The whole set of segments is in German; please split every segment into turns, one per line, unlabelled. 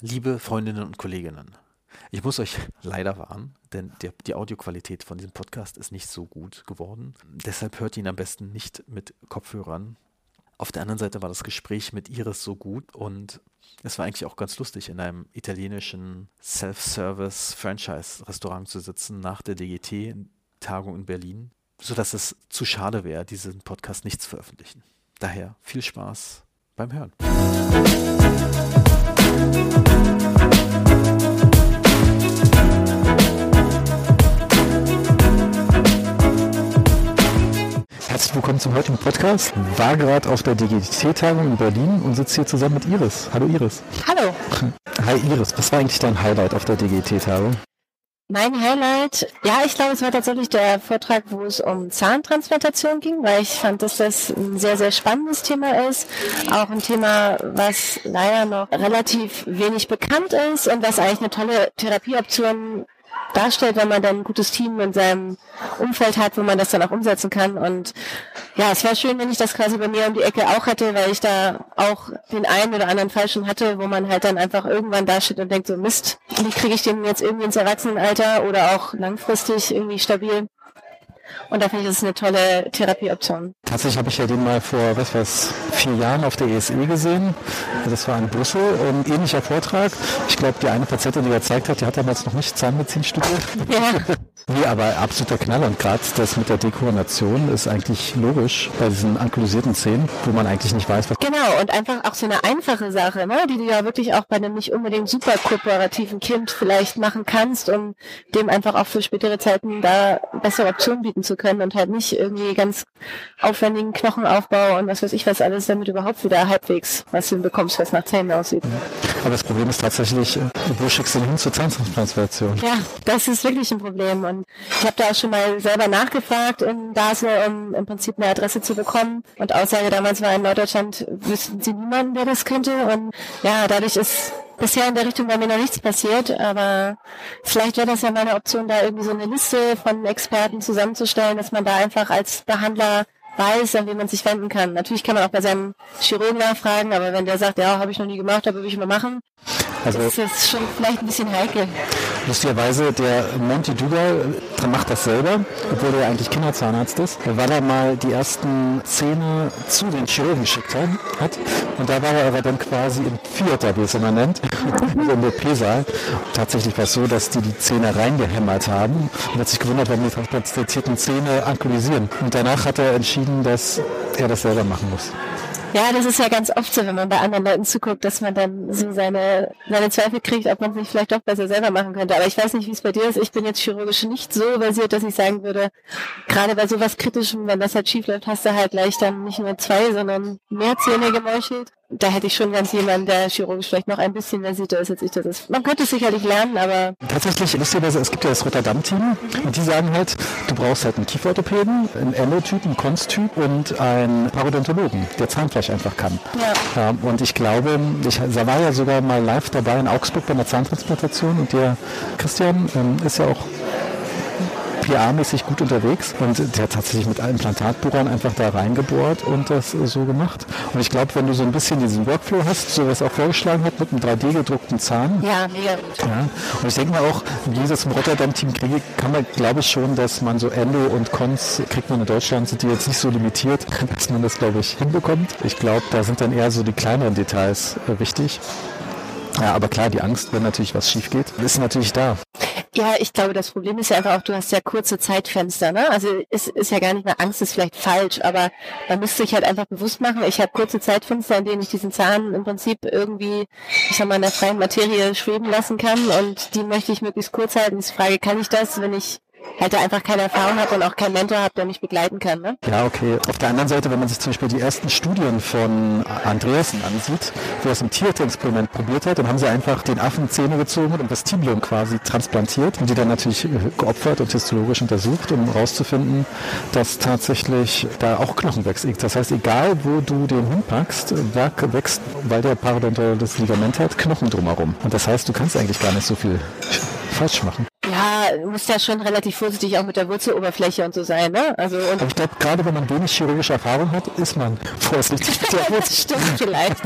Liebe Freundinnen und Kolleginnen, ich muss euch leider warnen, denn die, die, Audioqualität von diesem Podcast ist nicht so gut geworden. Deshalb hört ihn am besten nicht mit Kopfhörern. Auf der anderen Seite war das Gespräch mit Iris so gut und es war eigentlich auch ganz lustig, in einem italienischen Self-Service-Franchise-Restaurant zu sitzen nach der DGT-Tagung in Berlin, sodass es zu schade wäre, diesen Podcast nicht zu veröffentlichen. Daher viel Spaß beim Hören. Herzlich willkommen zum heutigen Podcast. War gerade auf der DGT-Tagung in Berlin und sitze hier zusammen mit Iris. Hallo Iris.
Hallo.
Hi Iris, was war eigentlich dein Highlight auf der DGT-Tagung?
Mein Highlight, ja, ich glaube, es war tatsächlich der Vortrag, wo es um Zahntransplantation ging, weil ich fand, dass das ein sehr, sehr spannendes Thema ist. Auch ein Thema, was leider noch relativ wenig bekannt ist und was eigentlich eine tolle Therapieoption darstellt, wenn man dann ein gutes Team in seinem Umfeld hat, wo man das dann auch umsetzen kann. Und ja, es wäre schön, wenn ich das quasi bei mir um die Ecke auch hätte, weil ich da auch den einen oder anderen Fall schon hatte, wo man halt dann einfach irgendwann dasteht und denkt so, Mist, wie kriege ich den jetzt irgendwie ins Erwachsenenalter oder auch langfristig irgendwie stabil? Und da finde ich, das ist eine tolle Therapieoption.
Tatsächlich habe ich ja den mal vor, was weiß, vier Jahren auf der ESE gesehen. Das war in Brüssel. Ein ähnlicher Vortrag. Ich glaube, die eine Patientin, die er gezeigt hat, die hat damals noch nicht Zahnmedizin studiert. Ja. nee, aber absoluter Knaller. Und gerade das mit der Dekoration ist eigentlich logisch bei diesen anklusierten Zähnen, wo man eigentlich nicht weiß, was...
Genau, und einfach auch so eine einfache Sache, ne, die du ja wirklich auch bei einem nicht unbedingt super kooperativen Kind vielleicht machen kannst, um dem einfach auch für spätere Zeiten da bessere Optionen bieten zu können und halt nicht irgendwie ganz aufwendigen Knochenaufbau und was weiß ich was alles, damit überhaupt wieder halbwegs was hinbekommst, was nach Zähnen aussieht.
Aber das Problem ist tatsächlich, äh, wo schickst du den hin zur Zahntransplantation?
Ja, das ist wirklich ein Problem und ich habe da auch schon mal selber nachgefragt in Basel, um im Prinzip eine Adresse zu bekommen. Und Aussage damals war in Norddeutschland, wüssten sie niemanden, der das könnte. Und ja, dadurch ist bisher in der Richtung bei mir noch nichts passiert, aber vielleicht wäre das ja mal eine Option, da irgendwie so eine Liste von Experten zusammenzustellen, dass man da einfach als Behandler weiß, an wen man sich wenden kann. Natürlich kann man auch bei seinem Chirurgen nachfragen, aber wenn der sagt, ja, habe ich noch nie gemacht, aber will ich mal machen, also, das ist schon vielleicht ein bisschen heikel.
Lustigerweise, der Monty Dugal macht das selber, obwohl er eigentlich Kinderzahnarzt ist, weil er mal die ersten Zähne zu den Chirurgen geschickt hat. Und da war er aber dann quasi im Theater, wie es immer nennt, im OP-Saal. Tatsächlich war es so, dass die die Zähne reingehämmert haben und hat sich gewundert, warum die transplantierten Zähne anklusieren. Und danach hat er entschieden, dass er das selber machen muss.
Ja, das ist ja ganz oft so, wenn man bei anderen Leuten zuguckt, dass man dann so seine, seine Zweifel kriegt, ob man es nicht vielleicht doch besser selber machen könnte. Aber ich weiß nicht, wie es bei dir ist. Ich bin jetzt chirurgisch nicht so versiert, dass ich sagen würde, gerade bei sowas Kritischem, wenn das halt schief läuft, hast du halt gleich dann nicht nur zwei, sondern mehr Zähne gemeuchelt da hätte ich schon ganz jemanden, der chirurgisch vielleicht noch ein bisschen versierter ist als ich das ist. Man könnte es sicherlich lernen, aber...
Tatsächlich, lustigerweise, es gibt ja das Rotterdam-Team und die sagen halt, du brauchst halt einen Kieferorthopäden, einen Endotyp, einen Konstyp und einen Parodontologen, der Zahnfleisch einfach kann. Ja. ja. und ich glaube, ich war ja sogar mal live dabei in Augsburg bei einer Zahntransplantation und der Christian ähm, ist ja auch PA-mäßig gut unterwegs und der hat tatsächlich mit Implantatbohrern einfach da reingebohrt und das so gemacht. Und ich glaube, wenn du so ein bisschen diesen Workflow hast, so was auch vorgeschlagen hat mit einem 3D-gedruckten Zahn.
Ja, mega gut.
Ja. Und ich denke mal auch, im Gegensatz zum Rotterdam-Team kriege, kann man, glaube ich schon, dass man so Endo und Cons kriegt man in Deutschland, sind die jetzt nicht so limitiert, dass man das, glaube ich, hinbekommt. Ich glaube, da sind dann eher so die kleineren Details äh, wichtig. Ja, aber klar, die Angst, wenn natürlich was schief geht, ist natürlich da.
Ja, ich glaube, das Problem ist ja einfach auch, du hast ja kurze Zeitfenster, ne? Also es ist ja gar nicht mehr Angst, ist vielleicht falsch, aber man müsste sich halt einfach bewusst machen, ich habe kurze Zeitfenster, in denen ich diesen Zahn im Prinzip irgendwie, ich sag mal, in der freien Materie schweben lassen kann und die möchte ich möglichst kurz halten. Die Frage, kann ich das, wenn ich halt einfach keine Erfahrung habe und auch keinen Mentor habe, der mich begleiten kann. Ne?
Ja, okay. Auf der anderen Seite, wenn man sich zum Beispiel die ersten Studien von Andreasen ansieht, wo er es im Tierexperiment probiert hat, dann haben sie einfach den Affen Zähne gezogen und das Tibium quasi transplantiert und die dann natürlich geopfert und histologisch untersucht, um herauszufinden, dass tatsächlich da auch Knochen wächst. Das heißt, egal wo du den hinpackst, wächst, weil der Parodontal das Ligament hat, Knochen drumherum. Und das heißt, du kannst eigentlich gar nicht so viel falsch machen.
Ja, muss ja schon relativ vorsichtig auch mit der Wurzeloberfläche und so sein, ne?
Also und Aber ich glaube, gerade wenn man wenig chirurgische Erfahrung hat, ist man vorsichtig mit der
Wurzel. Stimmt vielleicht.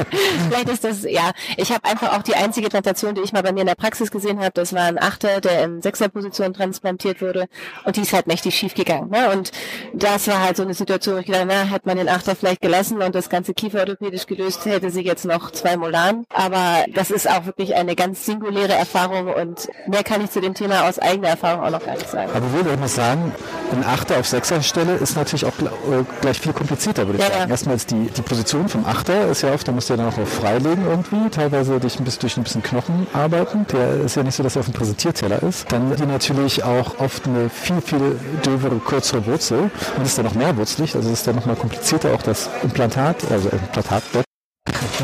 vielleicht ist das, ja. Ich habe einfach auch die einzige Transplantation, die ich mal bei mir in der Praxis gesehen habe, das war ein Achter, der in Sechserposition transplantiert wurde und die ist halt mächtig schief gegangen. Ne? Und das war halt so eine Situation, wo ich gedacht, na, hätte man den Achter vielleicht gelassen und das ganze Kiefer orthopädisch gelöst, hätte sie jetzt noch zwei Molaren. Aber das ist auch wirklich eine ganz singuläre Erfahrung und mehr kann ich zu dem Thema aus eigener Erfahrung auch noch gar nicht sagen.
Aber ich würde auch mal sagen, ein Achter auf Sechser-Stelle ist natürlich auch äh, gleich viel komplizierter, würde ich ja, sagen. Ja. Erstmal ist die, die Position vom Achter ist ja oft, da musst du ja dann auch auf freilegen irgendwie, teilweise dich ein bisschen durch ein bisschen Knochen arbeiten. Der ist ja nicht so, dass er auf dem Präsentierteller ist. Dann die natürlich auch oft eine viel, viel dövere, kürzere Wurzel und ist dann noch mehr wurzelig, also ist dann nochmal komplizierter auch das Implantat, also Implantatbett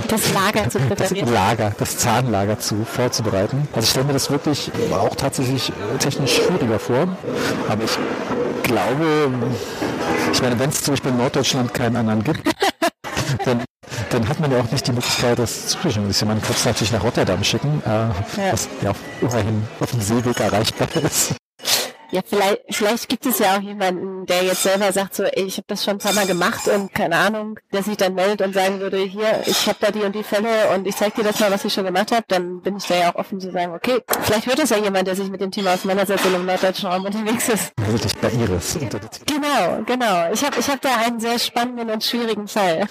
das Lager zu präparieren.
Das Lager, das Zahnlager zu vorzubereiten. Also ich stelle mir das wirklich auch tatsächlich technisch schwieriger vor. Aber ich glaube, ich meine, wenn es zum Beispiel in Norddeutschland keinen anderen gibt, dann, dann hat man ja auch nicht die Möglichkeit, das zu schicken. Man kann es natürlich nach Rotterdam schicken, äh, ja. was ja immerhin auf dem Seeweg erreichbar ist.
Ja, vielleicht, vielleicht gibt es ja auch jemanden, der jetzt selber sagt, so, ey, ich habe das schon ein paar Mal gemacht und keine Ahnung, der sich dann meldet und sagen würde, hier, ich habe da die und die Fälle und ich zeige dir das mal, was ich schon gemacht habe, dann bin ich da ja auch offen zu sagen, okay, vielleicht hört es ja jemand, der sich mit dem Thema auseinandersetzt und im norddeutschen Raum unterwegs ist.
Wirklich bei Iris.
Genau, genau. Ich habe ich hab da einen sehr spannenden und schwierigen Fall.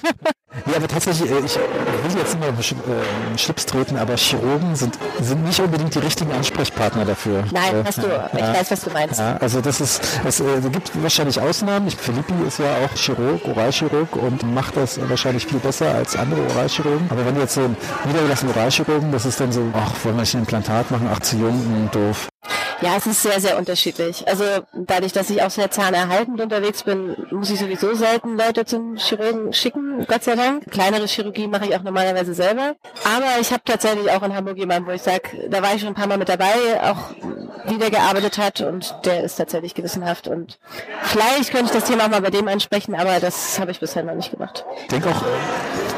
ja, aber tatsächlich, äh, ich will jetzt nicht mehr äh, Schlips treten, aber Chirurgen sind, sind nicht unbedingt die richtigen Ansprechpartner dafür.
Nein, hast du, ich weiß, was du meinst
meinst. Ja, also das ist, es äh, gibt wahrscheinlich Ausnahmen. Philippi ist ja auch Chirurg, Oralchirurg und macht das wahrscheinlich viel besser als andere Oralchirurgen. Aber wenn jetzt so ein niedergelassene Oralchirurgen, das ist dann so, ach, wollen wir nicht ein Implantat machen? Ach, zu jung, hm, doof.
Ja, es ist sehr, sehr unterschiedlich. Also dadurch, dass ich auch sehr zahnerhaltend unterwegs bin, muss ich sowieso selten Leute zum Chirurgen schicken, Gott sei Dank. Kleinere Chirurgie mache ich auch normalerweise selber. Aber ich habe tatsächlich auch in Hamburg jemanden, wo ich sage, da war ich schon ein paar Mal mit dabei, auch wieder gearbeitet hat und der ist tatsächlich gewissenhaft und vielleicht könnte ich das Thema auch mal bei dem ansprechen, aber das habe ich bisher noch nicht gemacht.
Ich denke auch,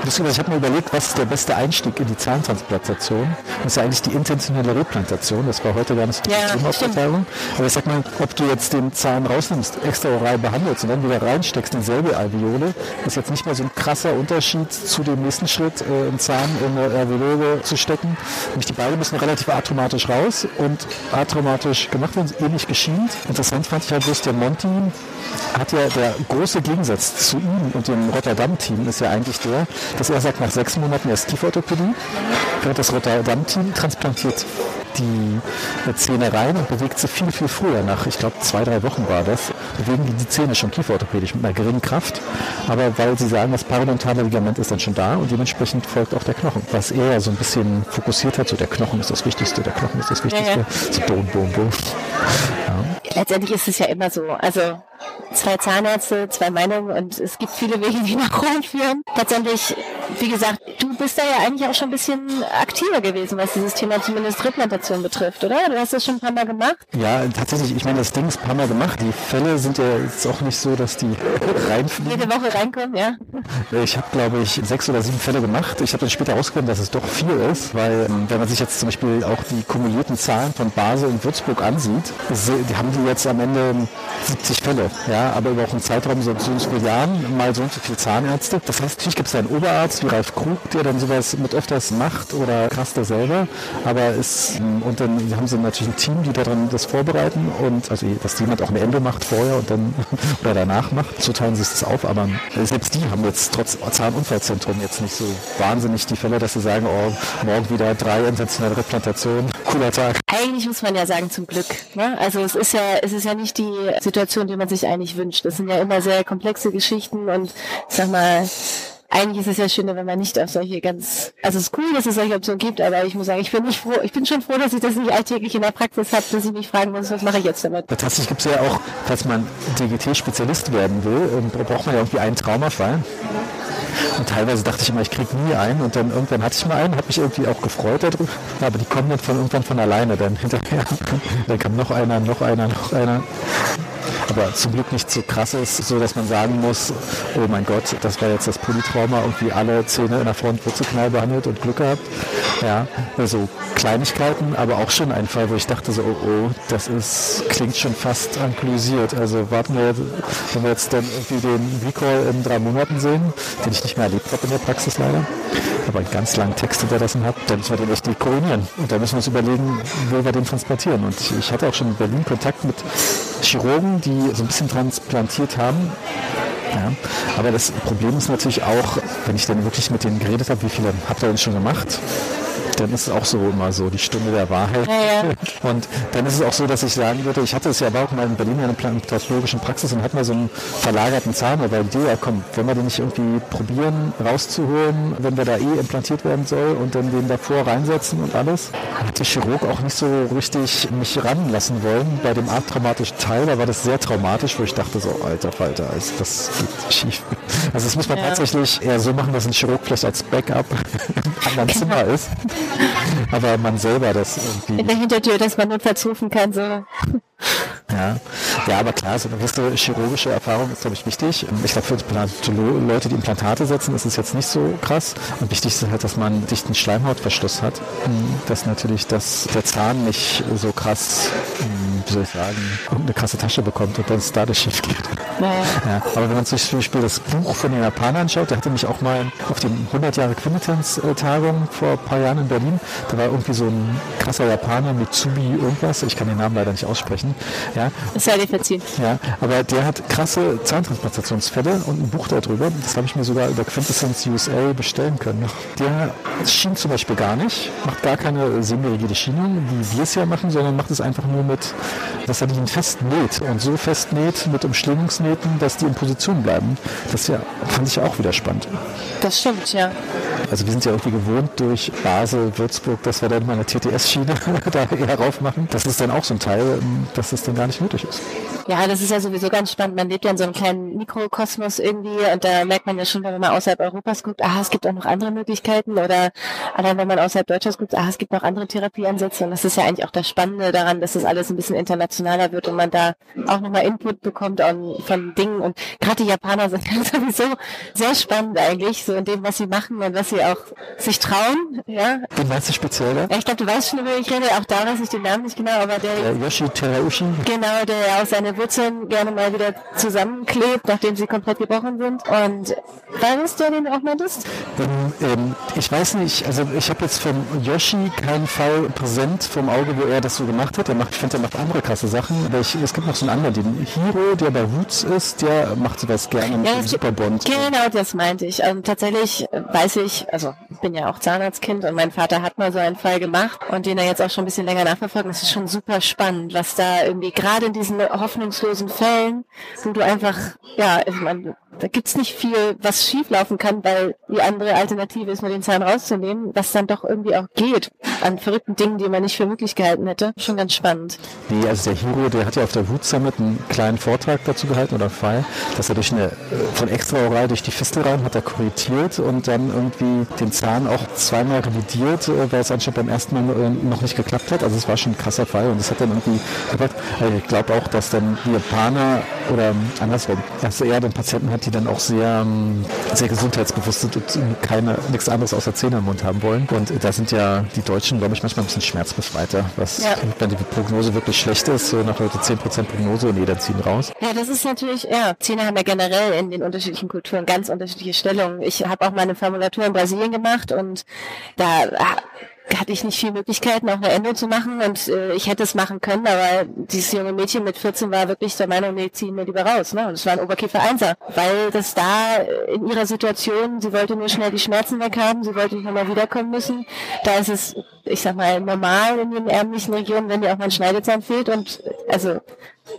ich habe mir überlegt, was ist der beste Einstieg in die Zahntransplantation? Das ist ja eigentlich die intentionelle Replantation, das war heute gar nicht so ja, Aufverteilung. Aber ich sag mal, ob du jetzt den Zahn rausnimmst, extra oral behandelst und dann wieder reinsteckst in dieselbe Alveole, ist jetzt nicht mehr so ein krasser Unterschied zu dem nächsten Schritt, äh, einen Zahn in eine Alveole zu stecken. Nämlich die beiden müssen relativ atromatisch raus und atromatisch gemacht werden, ähnlich geschient. Interessant fand ich halt bloß, der Monty hat ja der große Gegensatz zu ihm und dem Rotterdam-Team ist ja eigentlich der, dass er sagt, nach sechs Monaten erst Kieferorthopädie, während das Rotterdam-Team transplantiert die Zähne rein und bewegt sie viel, viel früher. Nach, ich glaube, zwei, drei Wochen war das, bewegen die die Zähne schon kieferorthopädisch mit einer geringen Kraft. Aber weil sie sagen, das parodontale Ligament ist dann schon da und dementsprechend folgt auch der Knochen. Was er so ein bisschen fokussiert hat, so der Knochen ist das Wichtigste, der Knochen ist das Wichtigste. So boom, boom, boom.
Ja. Letztendlich ist es ja immer so. Also zwei Zahnärzte, zwei Meinungen und es gibt viele Wege, die nach Rom führen. Letztendlich, wie gesagt, du bist da ja eigentlich auch schon ein bisschen aktiver gewesen, was dieses Thema zumindest Replantation betrifft, oder? Du hast das schon ein paar Mal gemacht?
Ja, tatsächlich. Ich meine, das Ding ist ein paar Mal gemacht. Die Fälle sind ja jetzt auch nicht so, dass die reinfliegen.
Jede Woche reinkommen, ja.
Ich habe, glaube ich, sechs oder sieben Fälle gemacht. Ich habe dann später herausgefunden, dass es doch viel ist, weil ähm, wenn man sich jetzt zum Beispiel auch die kumulierten Zahlen von Basel und Würzburg ansieht, die haben die jetzt am Ende 70 Fälle ja, aber über auch einen Zeitraum so, so viele Jahren mal so und so viele Zahnärzte. Das heißt, natürlich gibt es da einen Oberarzt wie Ralf Krug, der dann sowas mit öfters macht oder Kaster selber, aber ist, und dann haben sie natürlich ein Team, die daran das vorbereiten und also dass jemand auch ein Ende macht vorher und dann oder danach macht, so teilen sie es auf, aber selbst die haben jetzt trotz Zahnunfallzentrum jetzt nicht so wahnsinnig die Fälle, dass sie sagen, oh, morgen wieder drei intentionelle Replantationen, cooler Tag.
Eigentlich muss man ja sagen, zum Glück. Ne? Also es ist ja, es ist ja nicht die Situation, die man sich eigentlich wünscht. Das sind ja immer sehr komplexe Geschichten und sag mal, eigentlich ist es ja schöner, wenn man nicht auf solche ganz, also es ist cool, dass es solche Optionen gibt, aber ich muss sagen, ich bin nicht froh, ich bin schon froh, dass ich das nicht alltäglich in der Praxis habe, dass ich mich fragen muss, was mache ich jetzt damit.
Tatsächlich gibt es ja auch, falls man DGT-Spezialist werden will, braucht man ja irgendwie einen Traumafall. Und teilweise dachte ich immer, ich kriege nie einen und dann irgendwann hatte ich mal einen, habe mich irgendwie auch gefreut darüber, aber die kommen dann von irgendwann von alleine dann hinterher. Dann kam noch einer, noch einer, noch einer. aber zum Glück nicht so krass ist, so dass man sagen muss, oh mein Gott, das war jetzt das Polytrauma, irgendwie alle Zähne in der Front Wurzelknall behandelt und Glück gehabt. Ja, also Kleinigkeiten, aber auch schon ein Fall, wo ich dachte so, oh, oh das ist, klingt schon fast anklusiert. Also warten wir, wenn wir jetzt dann irgendwie den Recall in drei Monaten sehen, den ich nicht mehr erlebt habe in der Praxis leider, aber einen ganz langen Text hinterlassen habe, dann müssen wir den echt koronieren. Und da müssen wir uns überlegen, wo wir den transportieren. Und ich hatte auch schon in Berlin Kontakt mit Chirurgen, die so ein bisschen transplantiert haben. Ja, aber das Problem ist natürlich auch, wenn ich dann wirklich mit denen geredet habe, wie viele habt ihr denn schon gemacht? Dann ist es auch so immer so die Stunde der Wahrheit. Ja, ja. Und dann ist es auch so, dass ich sagen würde, ich hatte es ja auch mal in Berlin in einer pathologischen Praxis und hatte mal so einen verlagerten Zahn, aber die, ja komm, wollen wir den nicht irgendwie probieren rauszuholen, wenn der da eh implantiert werden soll und dann den davor reinsetzen und alles. Hat der Chirurg auch nicht so richtig mich ranlassen wollen. Bei dem arttraumatischen Teil, da war das sehr traumatisch, wo ich dachte so, alter Falter, also das geht schief. Also das muss man ja. tatsächlich eher so machen, dass ein Chirurg vielleicht als Backup im anderen Zimmer ist. Aber man selber das irgendwie.
In der Hintertür, dass man notfalls rufen kann, so.
Ja, ja, aber klar, so eine gewisse chirurgische Erfahrung ist, glaube ich, wichtig. Ich glaube, für Leute, die Implantate setzen, ist es jetzt nicht so krass. Und wichtig ist halt, dass man einen dichten Schleimhautverschluss hat, dass natürlich das, der Zahn nicht so krass, wie soll ich sagen, eine krasse Tasche bekommt und dann es dadurch schief geht. Naja. Ja, aber wenn man sich zum Beispiel das Buch von den Japanern anschaut, der hatte mich auch mal auf den 100 Jahre Quintessenz-Tagung vor ein paar Jahren in Berlin, da war irgendwie so ein krasser Japaner, Mitsubi irgendwas, ich kann den Namen leider nicht aussprechen. Ja.
Das sei dir verziehen.
Ja, aber der hat krasse Zahntransplantationsfälle und ein Buch darüber, das habe ich mir sogar über Quintessenz USA bestellen können. Der schien zum Beispiel gar nicht, macht gar keine semi-rigide Schienung, wie wir es ja machen, sondern macht es einfach nur mit, dass er die fest näht und so fest näht mit Umschlingungsnähten, dass die in Position bleiben. Das ja, fand ich auch wieder spannend.
Das stimmt, ja.
Also wir sind ja irgendwie gewohnt durch Basel, Würzburg, dass wir dann mal eine TTS-Schiene da eher rauf machen. Das ist dann auch so ein Teil, dass das dann gar nicht nötig ist.
Ja, das ist ja sowieso ganz spannend. Man lebt ja in so einem kleinen Mikrokosmos irgendwie und da merkt man ja schon, wenn man außerhalb Europas guckt, ah, es gibt auch noch andere Möglichkeiten oder allein wenn man außerhalb Deutschlands guckt, ah, es gibt noch andere Therapieansätze und das ist ja eigentlich auch das Spannende daran, dass das alles ein bisschen internationaler wird und man da auch nochmal Input bekommt von Dingen und gerade die Japaner sind sowieso sehr spannend eigentlich, so in dem, was sie machen und was sie auch sich trauen, ja.
Den meinst du speziell,
ja? Ich glaube, du weißt schon, über ich rede, auch da weiß ich den Namen nicht genau, aber der...
der Yoshi Terauchi.
Genau, der ja auch seine Wurzeln gerne mal wieder zusammenklebt, nachdem sie komplett gebrochen sind. Und war das der, den du auch meintest?
Ähm, ähm, ich weiß nicht, also ich habe jetzt vom Yoshi keinen Fall präsent vom Auge, wo er das so gemacht hat. Er macht, ich finde, er macht andere krasse Sachen. Aber ich, es gibt noch so einen anderen, den Hiro, der bei Roots ist, der macht sowas gerne mit dem Superbond.
Genau, das meinte ich. Also tatsächlich weiß ich, also ich bin ja auch Zahnarztkind und mein Vater hat mal so einen Fall gemacht und den er jetzt auch schon ein bisschen länger nachverfolgt. Das ist schon super spannend, was da irgendwie gerade in diesen hoffnungslosen Fällen, wo du einfach, ja, ich meine, da gibt's nicht viel, was schieflaufen kann, weil die andere Alternative ist, nur den Zahn rauszunehmen, was dann doch irgendwie auch geht an verrückten Dingen, die man nicht für möglich gehalten hätte. Schon ganz spannend.
Nee, also der Hero, der hat ja auf der Wut Summit einen kleinen Vortrag dazu gehalten oder Fall, dass er durch eine, äh, von extraoral durch die Fistelraum hat er korrigiert und dann irgendwie den Zahn auch zweimal revidiert, äh, weil es anscheinend beim ersten Mal äh, noch nicht geklappt hat. Also es war schon ein krasser Fall und es hat dann irgendwie gebracht. Also ich glaube auch, dass dann die Japaner oder andersrum, dass er den Patienten hat, die dann auch sehr, ähm, sehr gesundheitsbewusst sind und keine, nichts anderes außer Zähne im Mund haben wollen. Und da sind ja die Deutschen, glaube ich, manchmal ein bisschen schmerzbefreiter, was, ja. wenn die Prognose wirklich schlecht ist, so nach heute 10% Prognose und jeder ziehen raus.
Ja, das ist natürlich, ja, Zähne haben ja generell in den unterschiedlichen Kulturen ganz unterschiedliche Stellungen. Ich habe auch meine Formulatur in Brasilien gemacht und da hatte ich nicht viel Möglichkeiten, auch eine Endo zu machen und äh, ich hätte es machen können, aber dieses junge Mädchen mit 14 war wirklich der Meinung, nee, ziehen wir lieber raus. Ne? Und es war ein Oberkiefer Einser, weil das da in ihrer Situation, sie wollte nur schnell die Schmerzen weghaben, sie wollte nicht nochmal wiederkommen müssen. Da ist es, ich sag mal, normal in den ärmlichen Regionen, wenn dir auch mal ein Schneidezahn fehlt und also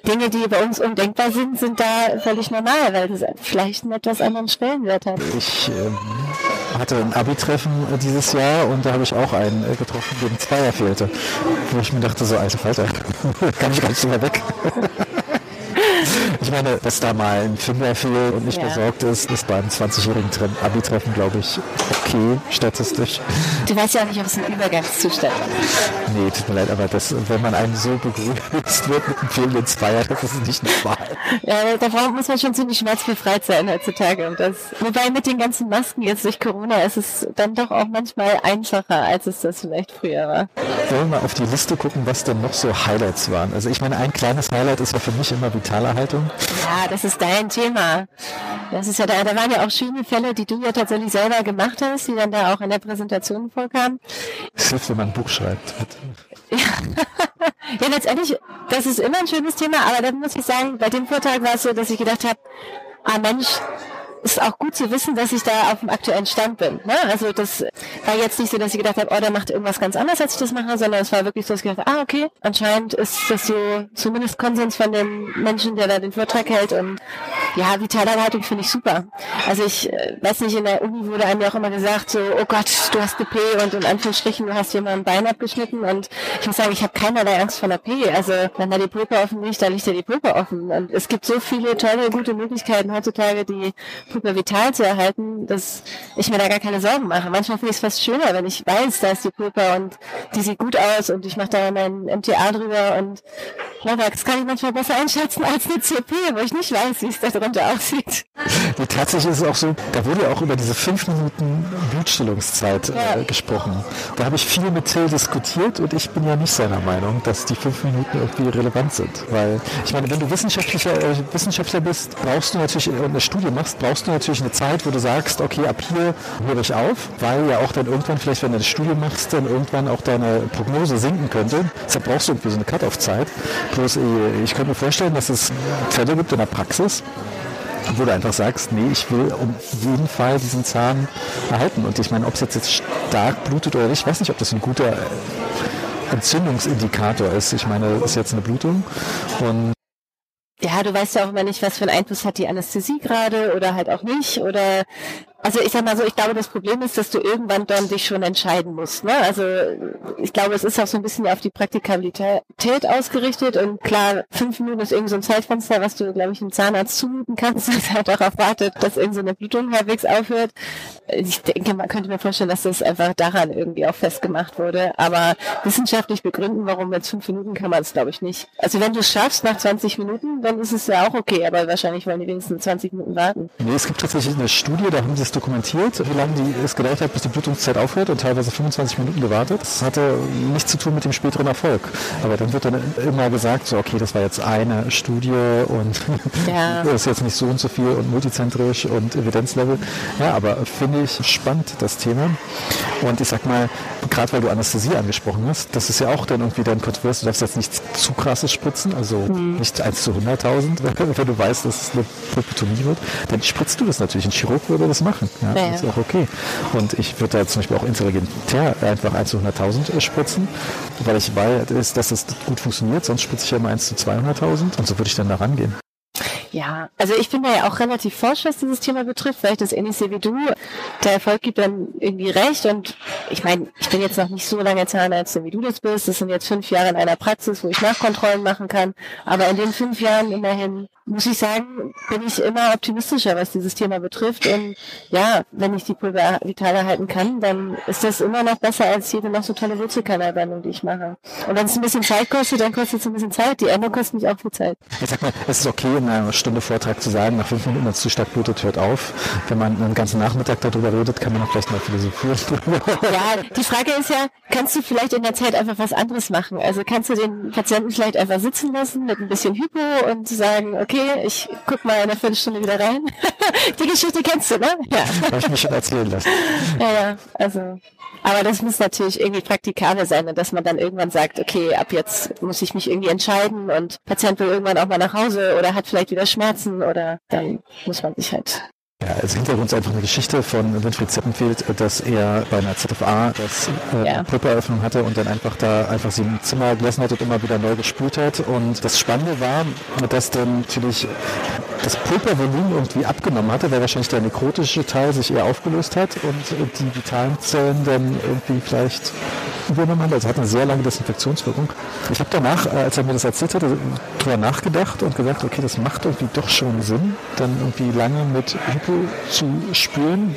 Dinge, die bei uns undenkbar sind, sind da völlig normal, weil das vielleicht einen etwas anderen Stellenwert hat.
Ich ähm, hatte ein Abi-Treffen äh, dieses Jahr und da habe ich auch einen äh, getroffen, dem Zweier fehlte. Wo ich mir dachte, so, alter Falter, kann ich gar nicht mehr weg. ich meine, dass da mal ein Finger fehlt und nicht ja. besorgt ist, ist beim 20-jährigen Abi-Treffen, glaube ich, okay, statistisch.
Du weißt ja auch nicht, ob es ein Übergangszustand
ist. Nee, tut mir leid, aber das, wenn man einem so begrüßt wird mit einem fehlenden Zweier, das ist nicht normal.
Ja, da muss man schon ziemlich schmerzbefreit sein heutzutage. Und das, wobei mit den ganzen Masken jetzt durch Corona ist es dann doch auch manchmal einfacher, als es das vielleicht früher war.
Wollen wir mal auf die Liste gucken, was denn noch so Highlights waren? Also ich meine, ein kleines Highlight ist ja für mich immer Vitalerhaltung.
Ja, das ist dein Thema. Das ist ja da, da waren ja auch schöne Fälle, die du ja tatsächlich selber gemacht hast, die dann da auch in der Präsentation vorkamen.
Hilft, wenn man ein Buch schreibt.
Ja. ja, letztendlich, das ist immer ein schönes Thema, aber dann muss ich sagen, bei dem Vortrag war es so, dass ich gedacht habe, ah Mensch, ist auch gut zu wissen, dass ich da auf dem aktuellen Stand bin. Ne? Also das war jetzt nicht so, dass ich gedacht habe, oh, der macht irgendwas ganz anderes, als ich das mache, sondern es war wirklich so, dass ich gedacht habe, ah, okay, anscheinend ist das so zumindest Konsens von dem Menschen, der da den Vortrag hält und ja, Vitalerhaltung finde ich super. Also ich äh, weiß nicht, in der Uni wurde einem ja auch immer gesagt, so, oh Gott, du hast eine P und in Anführungsstrichen, du hast jemand ein Bein abgeschnitten und ich muss sagen, ich habe keinerlei Angst vor einer P. Also wenn da die Pulper offen liegt, da liegt ja die Pulper offen. Und es gibt so viele tolle, gute Möglichkeiten heutzutage, die Pulper vital zu erhalten, dass ich mir da gar keine Sorgen mache. Manchmal finde ich es fast schöner, wenn ich weiß, da ist die Pulper und die sieht gut aus und ich mache da mein MTA drüber und ja, das kann ich manchmal besser einschätzen als eine CP, wo ich nicht weiß, wie es da drunter aussieht.
Nee, tatsächlich ist es auch so, da wurde ja auch über diese fünf Minuten Blutstillungszeit äh, ja. gesprochen. Da habe ich viel mit Till diskutiert und ich bin ja nicht seiner Meinung, dass die fünf Minuten irgendwie relevant sind. Weil, ich meine, wenn du Wissenschaftlicher, äh, Wissenschaftler bist, brauchst du natürlich, und eine Studie machst, brauchst du natürlich eine Zeit, wo du sagst, okay, ab hier höre ich auf, weil ja auch dann irgendwann, vielleicht wenn du eine Studie machst, dann irgendwann auch deine Prognose sinken könnte. Deshalb brauchst du irgendwie so eine Cut-Off-Zeit. Bloß äh, ich könnte mir vorstellen, dass es Fälle gibt in der Praxis, wo du einfach sagst, nee, ich will um jeden Fall diesen Zahn erhalten. Und ich meine, ob es jetzt, stark blutet oder nicht, ich weiß nicht, ob das ein guter Entzündungsindikator ist. Ich meine, das ist jetzt eine Blutung und
ja, du weißt ja auch immer nicht, was für einen Einfluss hat die Anästhesie gerade oder halt auch nicht oder also ich sag mal so, ich glaube, das Problem ist, dass du irgendwann dann dich schon entscheiden musst. Ne? Also ich glaube, es ist auch so ein bisschen auf die Praktikabilität ausgerichtet und klar, fünf Minuten ist irgendwie so ein Zeitfenster, was du, glaube ich, dem Zahnarzt zumuten kannst, dass er darauf wartet, dass irgendeine so Blutung halbwegs aufhört. Ich denke, man könnte mir vorstellen, dass das einfach daran irgendwie auch festgemacht wurde. Aber wissenschaftlich begründen, warum jetzt fünf Minuten, kann man es, glaube ich, nicht. Also wenn du es schaffst nach 20 Minuten, dann ist es ja auch okay, aber wahrscheinlich wollen die wenigstens 20 Minuten warten.
Nee, es gibt tatsächlich eine Studie, da haben sie es dokumentiert, wie lange die es gedauert hat, bis die Blutungszeit aufhört und teilweise 25 Minuten gewartet. Das hatte nichts zu tun mit dem späteren Erfolg. Aber dann wird dann immer gesagt, so okay, das war jetzt eine Studie und ja. das ist jetzt nicht so und so viel und multizentrisch und Evidenzlevel. Ja, aber finde ich spannend, das Thema. Und ich sag mal, gerade weil du Anästhesie angesprochen hast, das ist ja auch dann irgendwie dein kontrovers. Du darfst jetzt nichts zu krasses spritzen, also mhm. nicht 1 zu 100.000, wenn du weißt, dass es eine Pulpotomie wird. Dann spritzt du das natürlich. Ein Chirurg würde das machen. Ja, ja, Das ist auch okay. Und ich würde da zum Beispiel auch intelligentär einfach 1 zu 100.000 spritzen, weil ich weiß, dass das gut funktioniert. Sonst spritze ich ja immer 1 zu 200.000 und so würde ich dann da rangehen.
Ja, also ich bin da ja auch relativ forsch, was dieses Thema betrifft, weil ich das ähnlich sehe wie du. Der Erfolg gibt dann irgendwie recht und ich meine, ich bin jetzt noch nicht so lange Zahnärztin, wie du das bist. Das sind jetzt fünf Jahre in einer Praxis, wo ich Nachkontrollen machen kann. Aber in den fünf Jahren immerhin muss ich sagen, bin ich immer optimistischer, was dieses Thema betrifft. Und ja, wenn ich die Pulver vital erhalten kann, dann ist das immer noch besser als jede noch so tolle Wurzelkanalbehandlung, die ich mache. Und wenn es ein bisschen Zeit kostet, dann kostet es ein bisschen Zeit. Die Ende kostet mich auch viel Zeit.
Ich sag mal, es ist okay, in einer Stunde Vortrag zu sagen, nach fünf Minuten, es zu stark blutet, hört auf. Wenn man einen ganzen Nachmittag darüber redet, kann man auch vielleicht mal philosophieren.
ja, die Frage ist ja, kannst du vielleicht in der Zeit einfach was anderes machen? Also kannst du den Patienten vielleicht einfach sitzen lassen mit ein bisschen Hypo und sagen, okay, okay, ich guck mal in einer Viertelstunde wieder rein. Die Geschichte kennst du, ne?
Ja. Habe ich mir schon erzählen lassen.
Ja, ja, also. Aber das muss natürlich irgendwie praktikabel sein, ne, dass man dann irgendwann sagt, okay, ab jetzt muss ich mich irgendwie entscheiden und Patient will irgendwann auch mal nach Hause oder hat vielleicht wieder Schmerzen oder dann muss man sich halt
ja, als Hintergrund ist einfach eine Geschichte von Winfried Zeppenfeld, dass er bei einer ZFA das äh, ja. Pulperöffnung hatte und dann einfach da einfach sie im Zimmer gelassen hat und immer wieder neu gespült hat. Und das Spannende war, dass dann natürlich das Pulpervolumen irgendwie abgenommen hatte, weil wahrscheinlich der nekrotische Teil sich eher aufgelöst hat und die vitalen Zellen dann irgendwie vielleicht übernommen hat. Also hat eine sehr lange Desinfektionswirkung. Ich habe danach, äh, als er mir das erzählt hatte, drüber nachgedacht und gesagt, okay, das macht irgendwie doch schon Sinn, dann irgendwie lange mit zu spülen.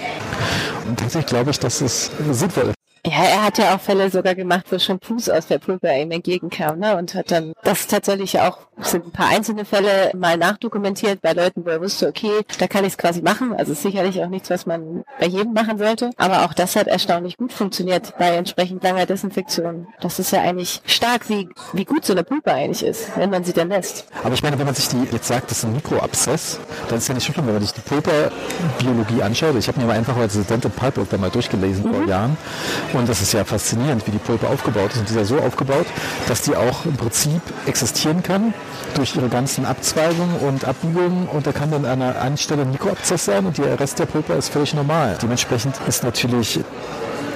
Und tatsächlich glaube ich, dass es sinnvoll ist.
Ja, er hat ja auch Fälle sogar gemacht, wo Shampoos aus der Pulpe ihm entgegenkam, ne? Und hat dann das tatsächlich auch, sind ein paar einzelne Fälle mal nachdokumentiert bei Leuten, wo er wusste, okay, da kann ich es quasi machen. Also sicherlich auch nichts, was man bei jedem machen sollte. Aber auch das hat erstaunlich gut funktioniert bei entsprechend langer Desinfektion. Das ist ja eigentlich stark, wie, wie gut so eine Pulpe eigentlich ist, wenn man sie dann lässt.
Aber ich meine, wenn man sich die jetzt sagt, das ist ein Mikroabszess, dann ist ja nicht schlimm, wenn man sich die Pulperbiologie anschaut. Ich habe mir mal einfach als Student im Pulpbook da mal durchgelesen mhm. vor Jahren. Und das ist ja faszinierend, wie die Pulpe aufgebaut ist. Und die ist ja so aufgebaut, dass die auch im Prinzip existieren kann durch ihre ganzen Abzweigungen und Abbiegungen. Und da kann dann an einer Stelle ein Mikroabzess sein und der Rest der Pulpe ist völlig normal. Dementsprechend ist natürlich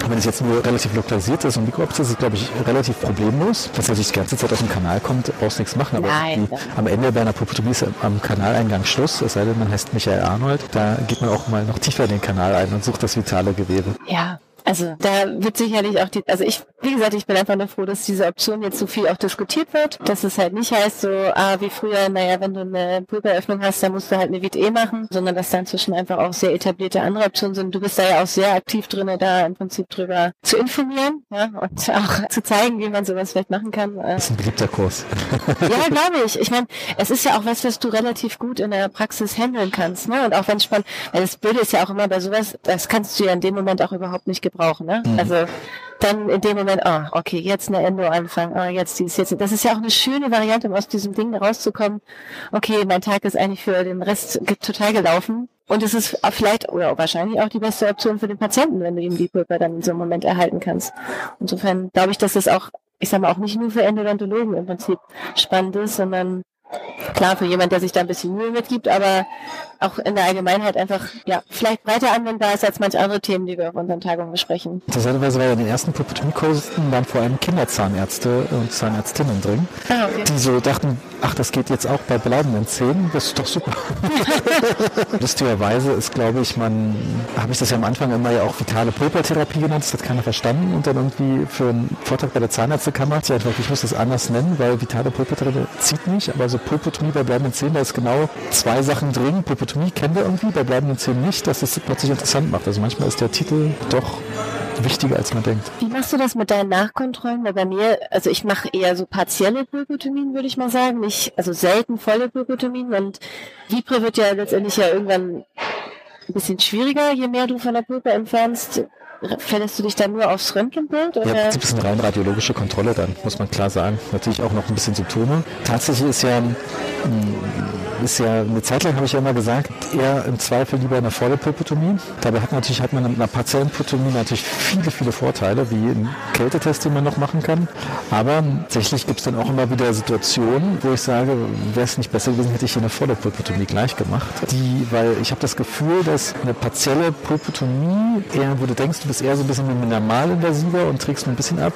wenn es jetzt nur relativ lokalisiert ist und Mikroabszess ist, glaube ich, relativ problemlos. Dass er sich die ganze Zeit aus dem Kanal kommt, brauchst nichts machen. Aber die, am Ende bei einer Pupotomie ist am Kanaleingang Schluss, es sei denn, man heißt Michael Arnold. Da geht man auch mal noch tiefer in den Kanal ein und sucht das vitale Gewebe.
Ja, also da wird sicherlich auch die, also ich, wie gesagt, ich bin einfach nur froh, dass diese Option jetzt so viel auch diskutiert wird, dass es halt nicht heißt so, ah, wie früher, naja, wenn du eine Pulveröffnung hast, dann musst du halt eine VTE machen, sondern dass da inzwischen einfach auch sehr etablierte andere Optionen sind. Du bist da ja auch sehr aktiv drin, da im Prinzip drüber zu informieren, ja, und auch zu zeigen, wie man sowas vielleicht machen kann.
Das ist ein beliebter Kurs.
ja, glaube ich. Ich meine, es ist ja auch was, was du relativ gut in der Praxis handeln kannst, ne? Und auch wenn spannend, weil das Bild ist ja auch immer bei sowas, das kannst du ja in dem Moment auch überhaupt nicht gebrauchen brauchen. Ne? Mhm. Also dann in dem Moment, ah, oh, okay, jetzt eine Endo anfangen, ah, jetzt dies, jetzt. Das ist ja auch eine schöne Variante, um aus diesem Ding rauszukommen. Okay, mein Tag ist eigentlich für den Rest total gelaufen. Und es ist vielleicht oder wahrscheinlich auch die beste Option für den Patienten, wenn du ihm die Pulper dann in so einem Moment erhalten kannst. Insofern glaube ich, dass das auch, ich sage mal, auch nicht nur für Endodontologen im Prinzip spannend ist, sondern klar für jemand, der sich da ein bisschen Mühe mitgibt, aber auch in der Allgemeinheit einfach ja vielleicht breiter anwendbar ist als manche andere Themen, die wir auf unseren Tagungen besprechen.
Interessanterweise war ja in den ersten Pubertomiekursen waren vor allem Kinderzahnärzte und Zahnärztinnen drin, ah, okay. die so dachten, ach, das geht jetzt auch bei bleibenden Zähnen, das ist doch super. Lustigerweise ist, glaube ich, man, habe ich das ja am Anfang immer ja auch vitale Pulpertherapie genannt, das hat keiner verstanden und dann irgendwie für einen Vortrag bei der Zahnärztekammer, ich einfach, ich muss das anders nennen, weil vitale Pulpertherapie zieht nicht, aber so Pulpotomie bei bleibenden Zähnen, da ist genau zwei Sachen drin, Pulpotomie Dichotomie kennen wir irgendwie, bei bleibenden Zähnen nicht, dass es plötzlich interessant macht. Also manchmal ist der Titel doch wichtiger, als man denkt.
Wie machst du das mit deinen Nachkontrollen? Weil bei mir, also ich mache eher so partielle Pulpotomien, würde ich mal sagen, nicht, also selten volle Pulpotomien und Vipre wird ja letztendlich ja irgendwann ein bisschen schwieriger, je mehr du von der Pulpe entfernst. Verlässt du dich dann nur aufs Röntgenbild? Oder?
Ja, im ist eine rein radiologische Kontrolle dann, muss man klar sagen. Natürlich auch noch ein bisschen Symptome. Tatsächlich ist ja ist ja eine Zeit lang habe ich ja immer gesagt, eher im Zweifel lieber eine volle Pulpotomie. Dabei hat natürlich hat man mit einer Patientenpulpotomie natürlich viele, viele Vorteile, wie ein Kältetest, den man noch machen kann. Aber tatsächlich gibt es dann auch immer wieder Situationen, wo ich sage, wäre es nicht besser gewesen, hätte ich hier eine volle Pulpotomie gleich gemacht. Die, weil ich habe das Gefühl, dass eine partielle Pulpotomie eher, wo du denkst, du bist eher so ein bisschen normalinvasiver und trägst ein bisschen ab,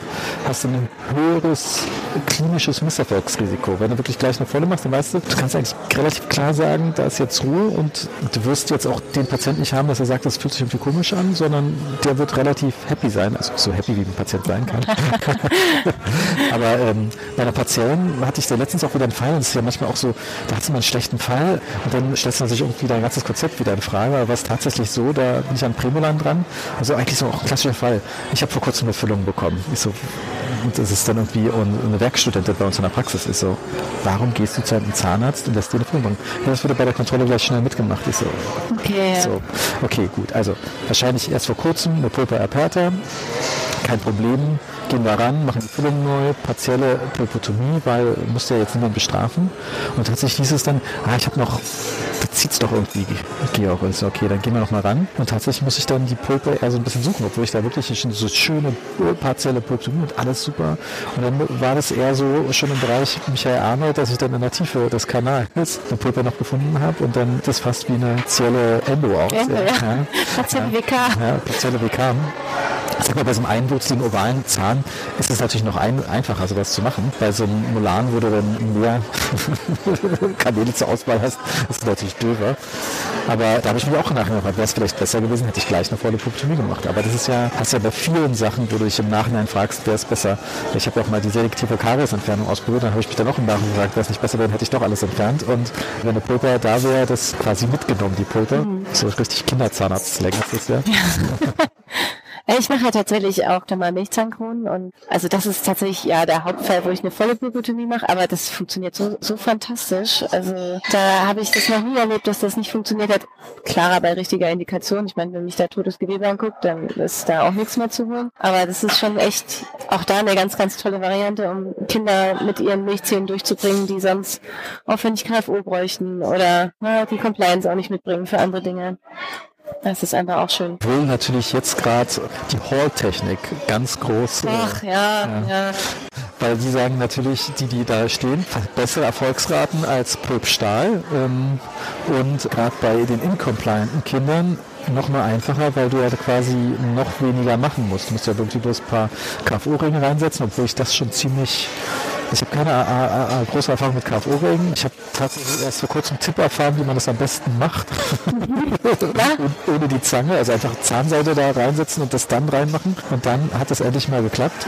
hast dann ein höheres klinisches Misserfolgsrisiko. Wenn du wirklich gleich eine volle machst, dann weißt du, du kannst eigentlich relativ relativ klar sagen, da ist jetzt Ruhe und du wirst jetzt auch den Patienten nicht haben, dass er sagt, das fühlt sich irgendwie komisch an, sondern der wird relativ happy sein, also so happy wie ein Patient sein kann. Aber ähm, bei einer Patientin hatte ich da letztens auch wieder einen Fall, und das ist ja manchmal auch so, da hat sie mal einen schlechten Fall und dann stellt man sich irgendwie dein ganzes Konzept wieder in Frage, aber was tatsächlich so, da bin ich an Premolan dran, also eigentlich so auch ein klassischer Fall. Ich habe vor kurzem eine Füllung bekommen. Ich so, und das ist dann irgendwie eine Werkstudentin bei uns in der Praxis ist so, warum gehst du zu einem Zahnarzt und lässt dir eine Füllung Ja, das wurde bei der Kontrolle gleich schnell mitgemacht. Ich so, okay. So, okay, gut. Also wahrscheinlich erst vor kurzem eine Pulpa aperta, kein Problem gehen wir ran, machen die Füllung neu, partielle Pulpotomie, weil muss ja jetzt niemand bestrafen. Und tatsächlich hieß es dann, ah, ich habe noch, da zieht es doch irgendwie, Georg. Und so, okay, dann gehen wir noch mal ran. Und tatsächlich muss ich dann die Pulpe eher so ein bisschen suchen, obwohl ich da wirklich schon so schöne partielle Pulpotomie und alles super. Und dann war das eher so schon im Bereich Michael Arnold, dass ich dann in der Tiefe des Kanals eine Pulpe noch gefunden habe und dann das fast wie eine partielle Endo
aussieht. Endo, ja. ja. Partielle WK.
Ja, partielle WK. Sag mal, bei so einem einwurzigen ovalen Zahn ist es natürlich noch ein, einfacher, sowas zu machen. Bei so einem Molan, wo du dann mehr Kanäle zur Auswahl hast, ist es natürlich döver. Aber da habe ich mir auch nachher gefragt, wäre es vielleicht besser gewesen, hätte ich gleich eine volle Pubertomie gemacht. Aber das ist ja, hast ja bei vielen Sachen, wo du dich im Nachhinein fragst, wäre es besser. Ich habe ja auch mal die selektive Kariesentfernung ausprobiert, dann habe ich mich dann auch im Nachhinein gefragt, wäre es nicht besser, dann hätte ich doch alles entfernt. Und wenn eine Pulper da wäre, das quasi mitgenommen, die Pulper. Mhm. So richtig Kinderzahnarzt-Slang ist das ja. ja.
Ich mache ja tatsächlich auch da mal Milchzahnkronen und also das ist tatsächlich ja der Hauptfall, wo ich eine volle Blutotomie mache, aber das funktioniert so, so fantastisch. Also da habe ich das noch nie erlebt, dass das nicht funktioniert hat. Klarer bei richtiger Indikation. Ich meine, wenn mich da totes Gewebe anguckt, dann ist da auch nichts mehr zu holen. Aber das ist schon echt auch da eine ganz, ganz tolle Variante, um Kinder mit ihren Milchzähnen durchzubringen, die sonst aufwendig KFO bräuchten oder na, die Compliance auch nicht mitbringen für andere Dinge. Das ist einfach auch schön.
Obwohl natürlich jetzt gerade die Hall-Technik ganz groß.
Äh, Ach ja, ja, ja.
Weil die sagen natürlich, die, die da stehen, bessere Erfolgsraten als Pulp Stahl. Ähm, und gerade bei den incomplianten Kindern noch mal einfacher, weil du ja quasi noch weniger machen musst. Du musst ja wirklich bloß ein paar KFO-Ringe reinsetzen, obwohl ich das schon ziemlich ich habe keine äh, äh, große Erfahrung mit KFO-Regen. Ich habe tatsächlich erst vor kurzem Tipp erfahren, wie man das am besten macht. Ohne die Zange, also einfach Zahnseide da reinsetzen und das dann reinmachen. Und dann hat das endlich mal geklappt.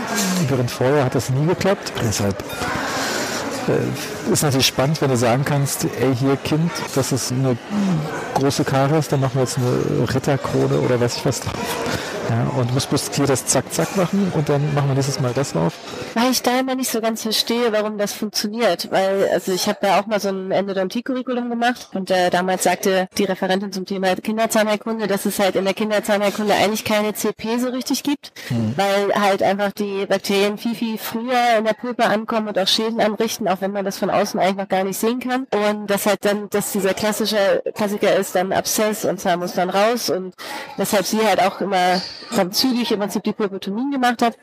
Während vorher hat das nie geklappt. Deshalb ist natürlich spannend, wenn du sagen kannst, ey hier Kind, das ist eine große Karies, dann machen wir jetzt eine Ritterkrone oder weiß ich was drauf. Ja, und du musst bloß hier das Zack-Zack machen und dann machen wir nächstes Mal das drauf.
Weil ich da immer nicht so ganz verstehe, warum das funktioniert. Weil, also ich habe ja auch mal so ein Endodontie-Curriculum gemacht und äh, damals sagte die Referentin zum Thema Kinderzahnheilkunde, dass es halt in der Kinderzahnheilkunde eigentlich keine CP so richtig gibt, hm. weil halt einfach die Bakterien viel, viel früher in der Pulpe ankommen und auch Schäden anrichten, auch wenn man das von außen eigentlich noch gar nicht sehen kann. Und das halt dann, dass dieser klassische Klassiker ist dann Abszess und Zahn muss dann raus und weshalb sie halt auch immer dann zügig im Prinzip die Pulpotomien gemacht hat.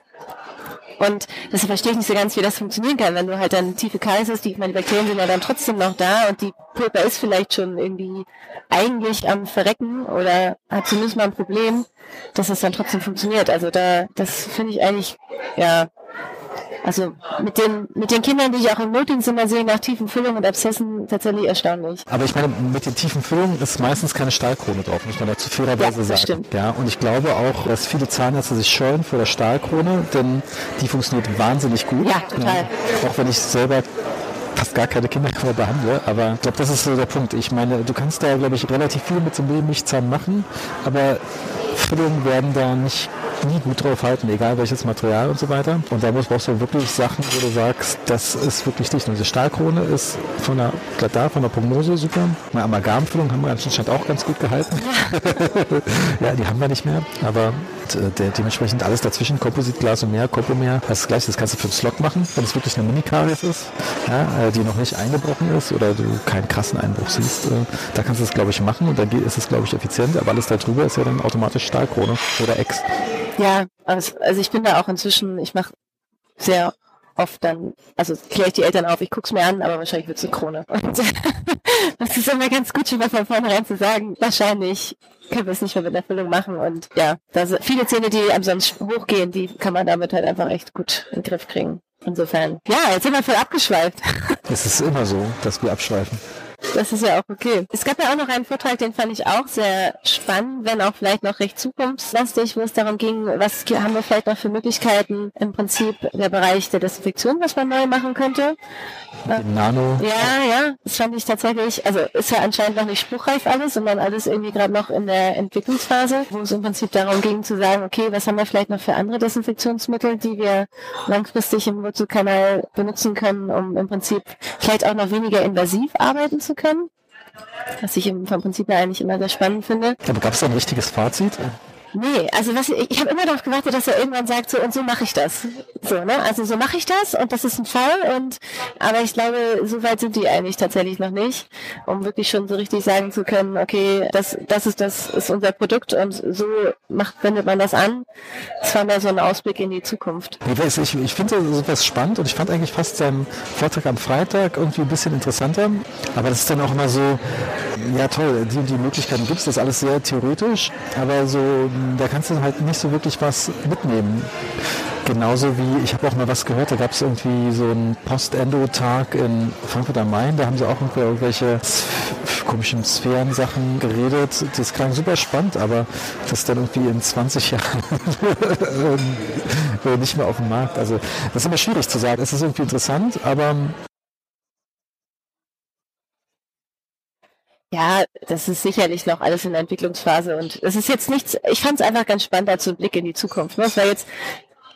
Und deshalb verstehe ich nicht so ganz, wie das funktionieren kann, wenn du halt dann tiefe Kais hast, die, meine Bakterien sind ja dann trotzdem noch da und die Pulper ist vielleicht schon irgendwie eigentlich am Verrecken oder hat zumindest mal ein Problem, dass das dann trotzdem funktioniert. Also da, das finde ich eigentlich, ja, also mit den, mit den Kindern, die ich auch im Notdienst immer sehe, nach tiefen Füllungen und Abszessen, tatsächlich erstaunlich.
Aber ich meine, mit den tiefen Füllungen ist meistens keine Stahlkrone drauf, muss man dazu fairerweise ja, sagen. Stimmt. Ja, und ich glaube auch, dass viele Zahnärzte sich scheuen vor der Stahlkrone, denn die funktioniert wahnsinnig gut.
Ja, total. Ja,
auch wenn ich selber fast gar keine Kinder behandle, aber ich glaube, das ist so der Punkt. Ich meine, du kannst da, glaube ich, relativ viel mit so einem Milchzahn machen, aber Füllungen werden da nicht nie gut drauf halten, egal welches Material und so weiter. Und da brauchst du wirklich Sachen, wo du sagst, das ist wirklich dicht. Und diese Stahlkrone ist von der da, von der Prognose super. Meine Amalgamfüllung haben wir anscheinend auch ganz gut gehalten. ja, die haben wir nicht mehr, aber äh, der, dementsprechend alles dazwischen, Kompositglas und mehr, Kompomer, das gleiche, das kannst du für den Slot machen, wenn es wirklich eine Mini-Karies ist, ja, äh, die noch nicht eingebrochen ist oder du keinen krassen Einbruch siehst. Äh, da kannst du es, glaube ich, machen und dann ist es, glaube ich, effizient, aber alles darüber ist ja dann automatisch Stahlkrone oder Ex.
Ja, also, also ich bin da auch inzwischen, ich mache sehr oft dann, also kläre ich die Eltern auf, ich guck's mir an, aber wahrscheinlich wird's eine Krone. Und das ist immer ganz gut, schon mal von vornherein zu sagen, wahrscheinlich können wir es nicht mehr mit einer Füllung machen. Und ja, da sind viele Zähne, die am sonst hochgehen, die kann man damit halt einfach echt gut in den Griff kriegen. Insofern, ja, jetzt sind wir voll abgeschweift.
Es ist immer so, dass wir abschweifen.
Das ist ja auch okay. Es gab ja auch noch einen Vortrag, den fand ich auch sehr spannend, wenn auch vielleicht noch recht zukunftslastig, wo es darum ging, was haben wir vielleicht noch für Möglichkeiten im Prinzip der Bereich der Desinfektion, was man neu machen könnte.
Mit Nano.
Ja, ja, das fand ich tatsächlich, also ist ja anscheinend noch nicht spruchreif alles, sondern alles irgendwie gerade noch in der Entwicklungsphase, wo es im Prinzip darum ging zu sagen, okay, was haben wir vielleicht noch für andere Desinfektionsmittel, die wir langfristig im Wurzelkanal benutzen können, um im Prinzip vielleicht auch noch weniger invasiv arbeiten zu können. Was ich im, Prinzip her eigentlich immer sehr spannend finde.
Aber gab es da ein richtiges Fazit?
Nee, also was ich, ich habe immer darauf gewartet, dass er irgendwann sagt, so und so mache ich das. So, ne? Also so mache ich das und das ist ein Fall und aber ich glaube, so weit sind die eigentlich tatsächlich noch nicht, um wirklich schon so richtig sagen zu können, okay, das, das ist das ist unser Produkt und so macht, wendet man das an. Das war mehr so ein Ausblick in die Zukunft.
Ich, ich, ich finde sowas spannend und ich fand eigentlich fast seinen Vortrag am Freitag irgendwie ein bisschen interessanter, aber das ist dann auch immer so, ja toll, die, die Möglichkeiten gibt es, das ist alles sehr theoretisch, aber so, da kannst du halt nicht so wirklich was mitnehmen. Genauso wie, ich habe auch mal was gehört, da gab es irgendwie so einen Post-Endo-Tag in Frankfurt am Main, da haben sie auch irgendwelche komischen Sphären-Sachen geredet. Das klang super spannend, aber das dann irgendwie in 20 Jahren nicht mehr auf dem Markt. Also das ist immer schwierig zu sagen. Es ist irgendwie interessant, aber
Ja, das ist sicherlich noch alles in der Entwicklungsphase und es ist jetzt nichts, ich fand es einfach ganz spannend als so ein Blick in die Zukunft. Ne? Es war jetzt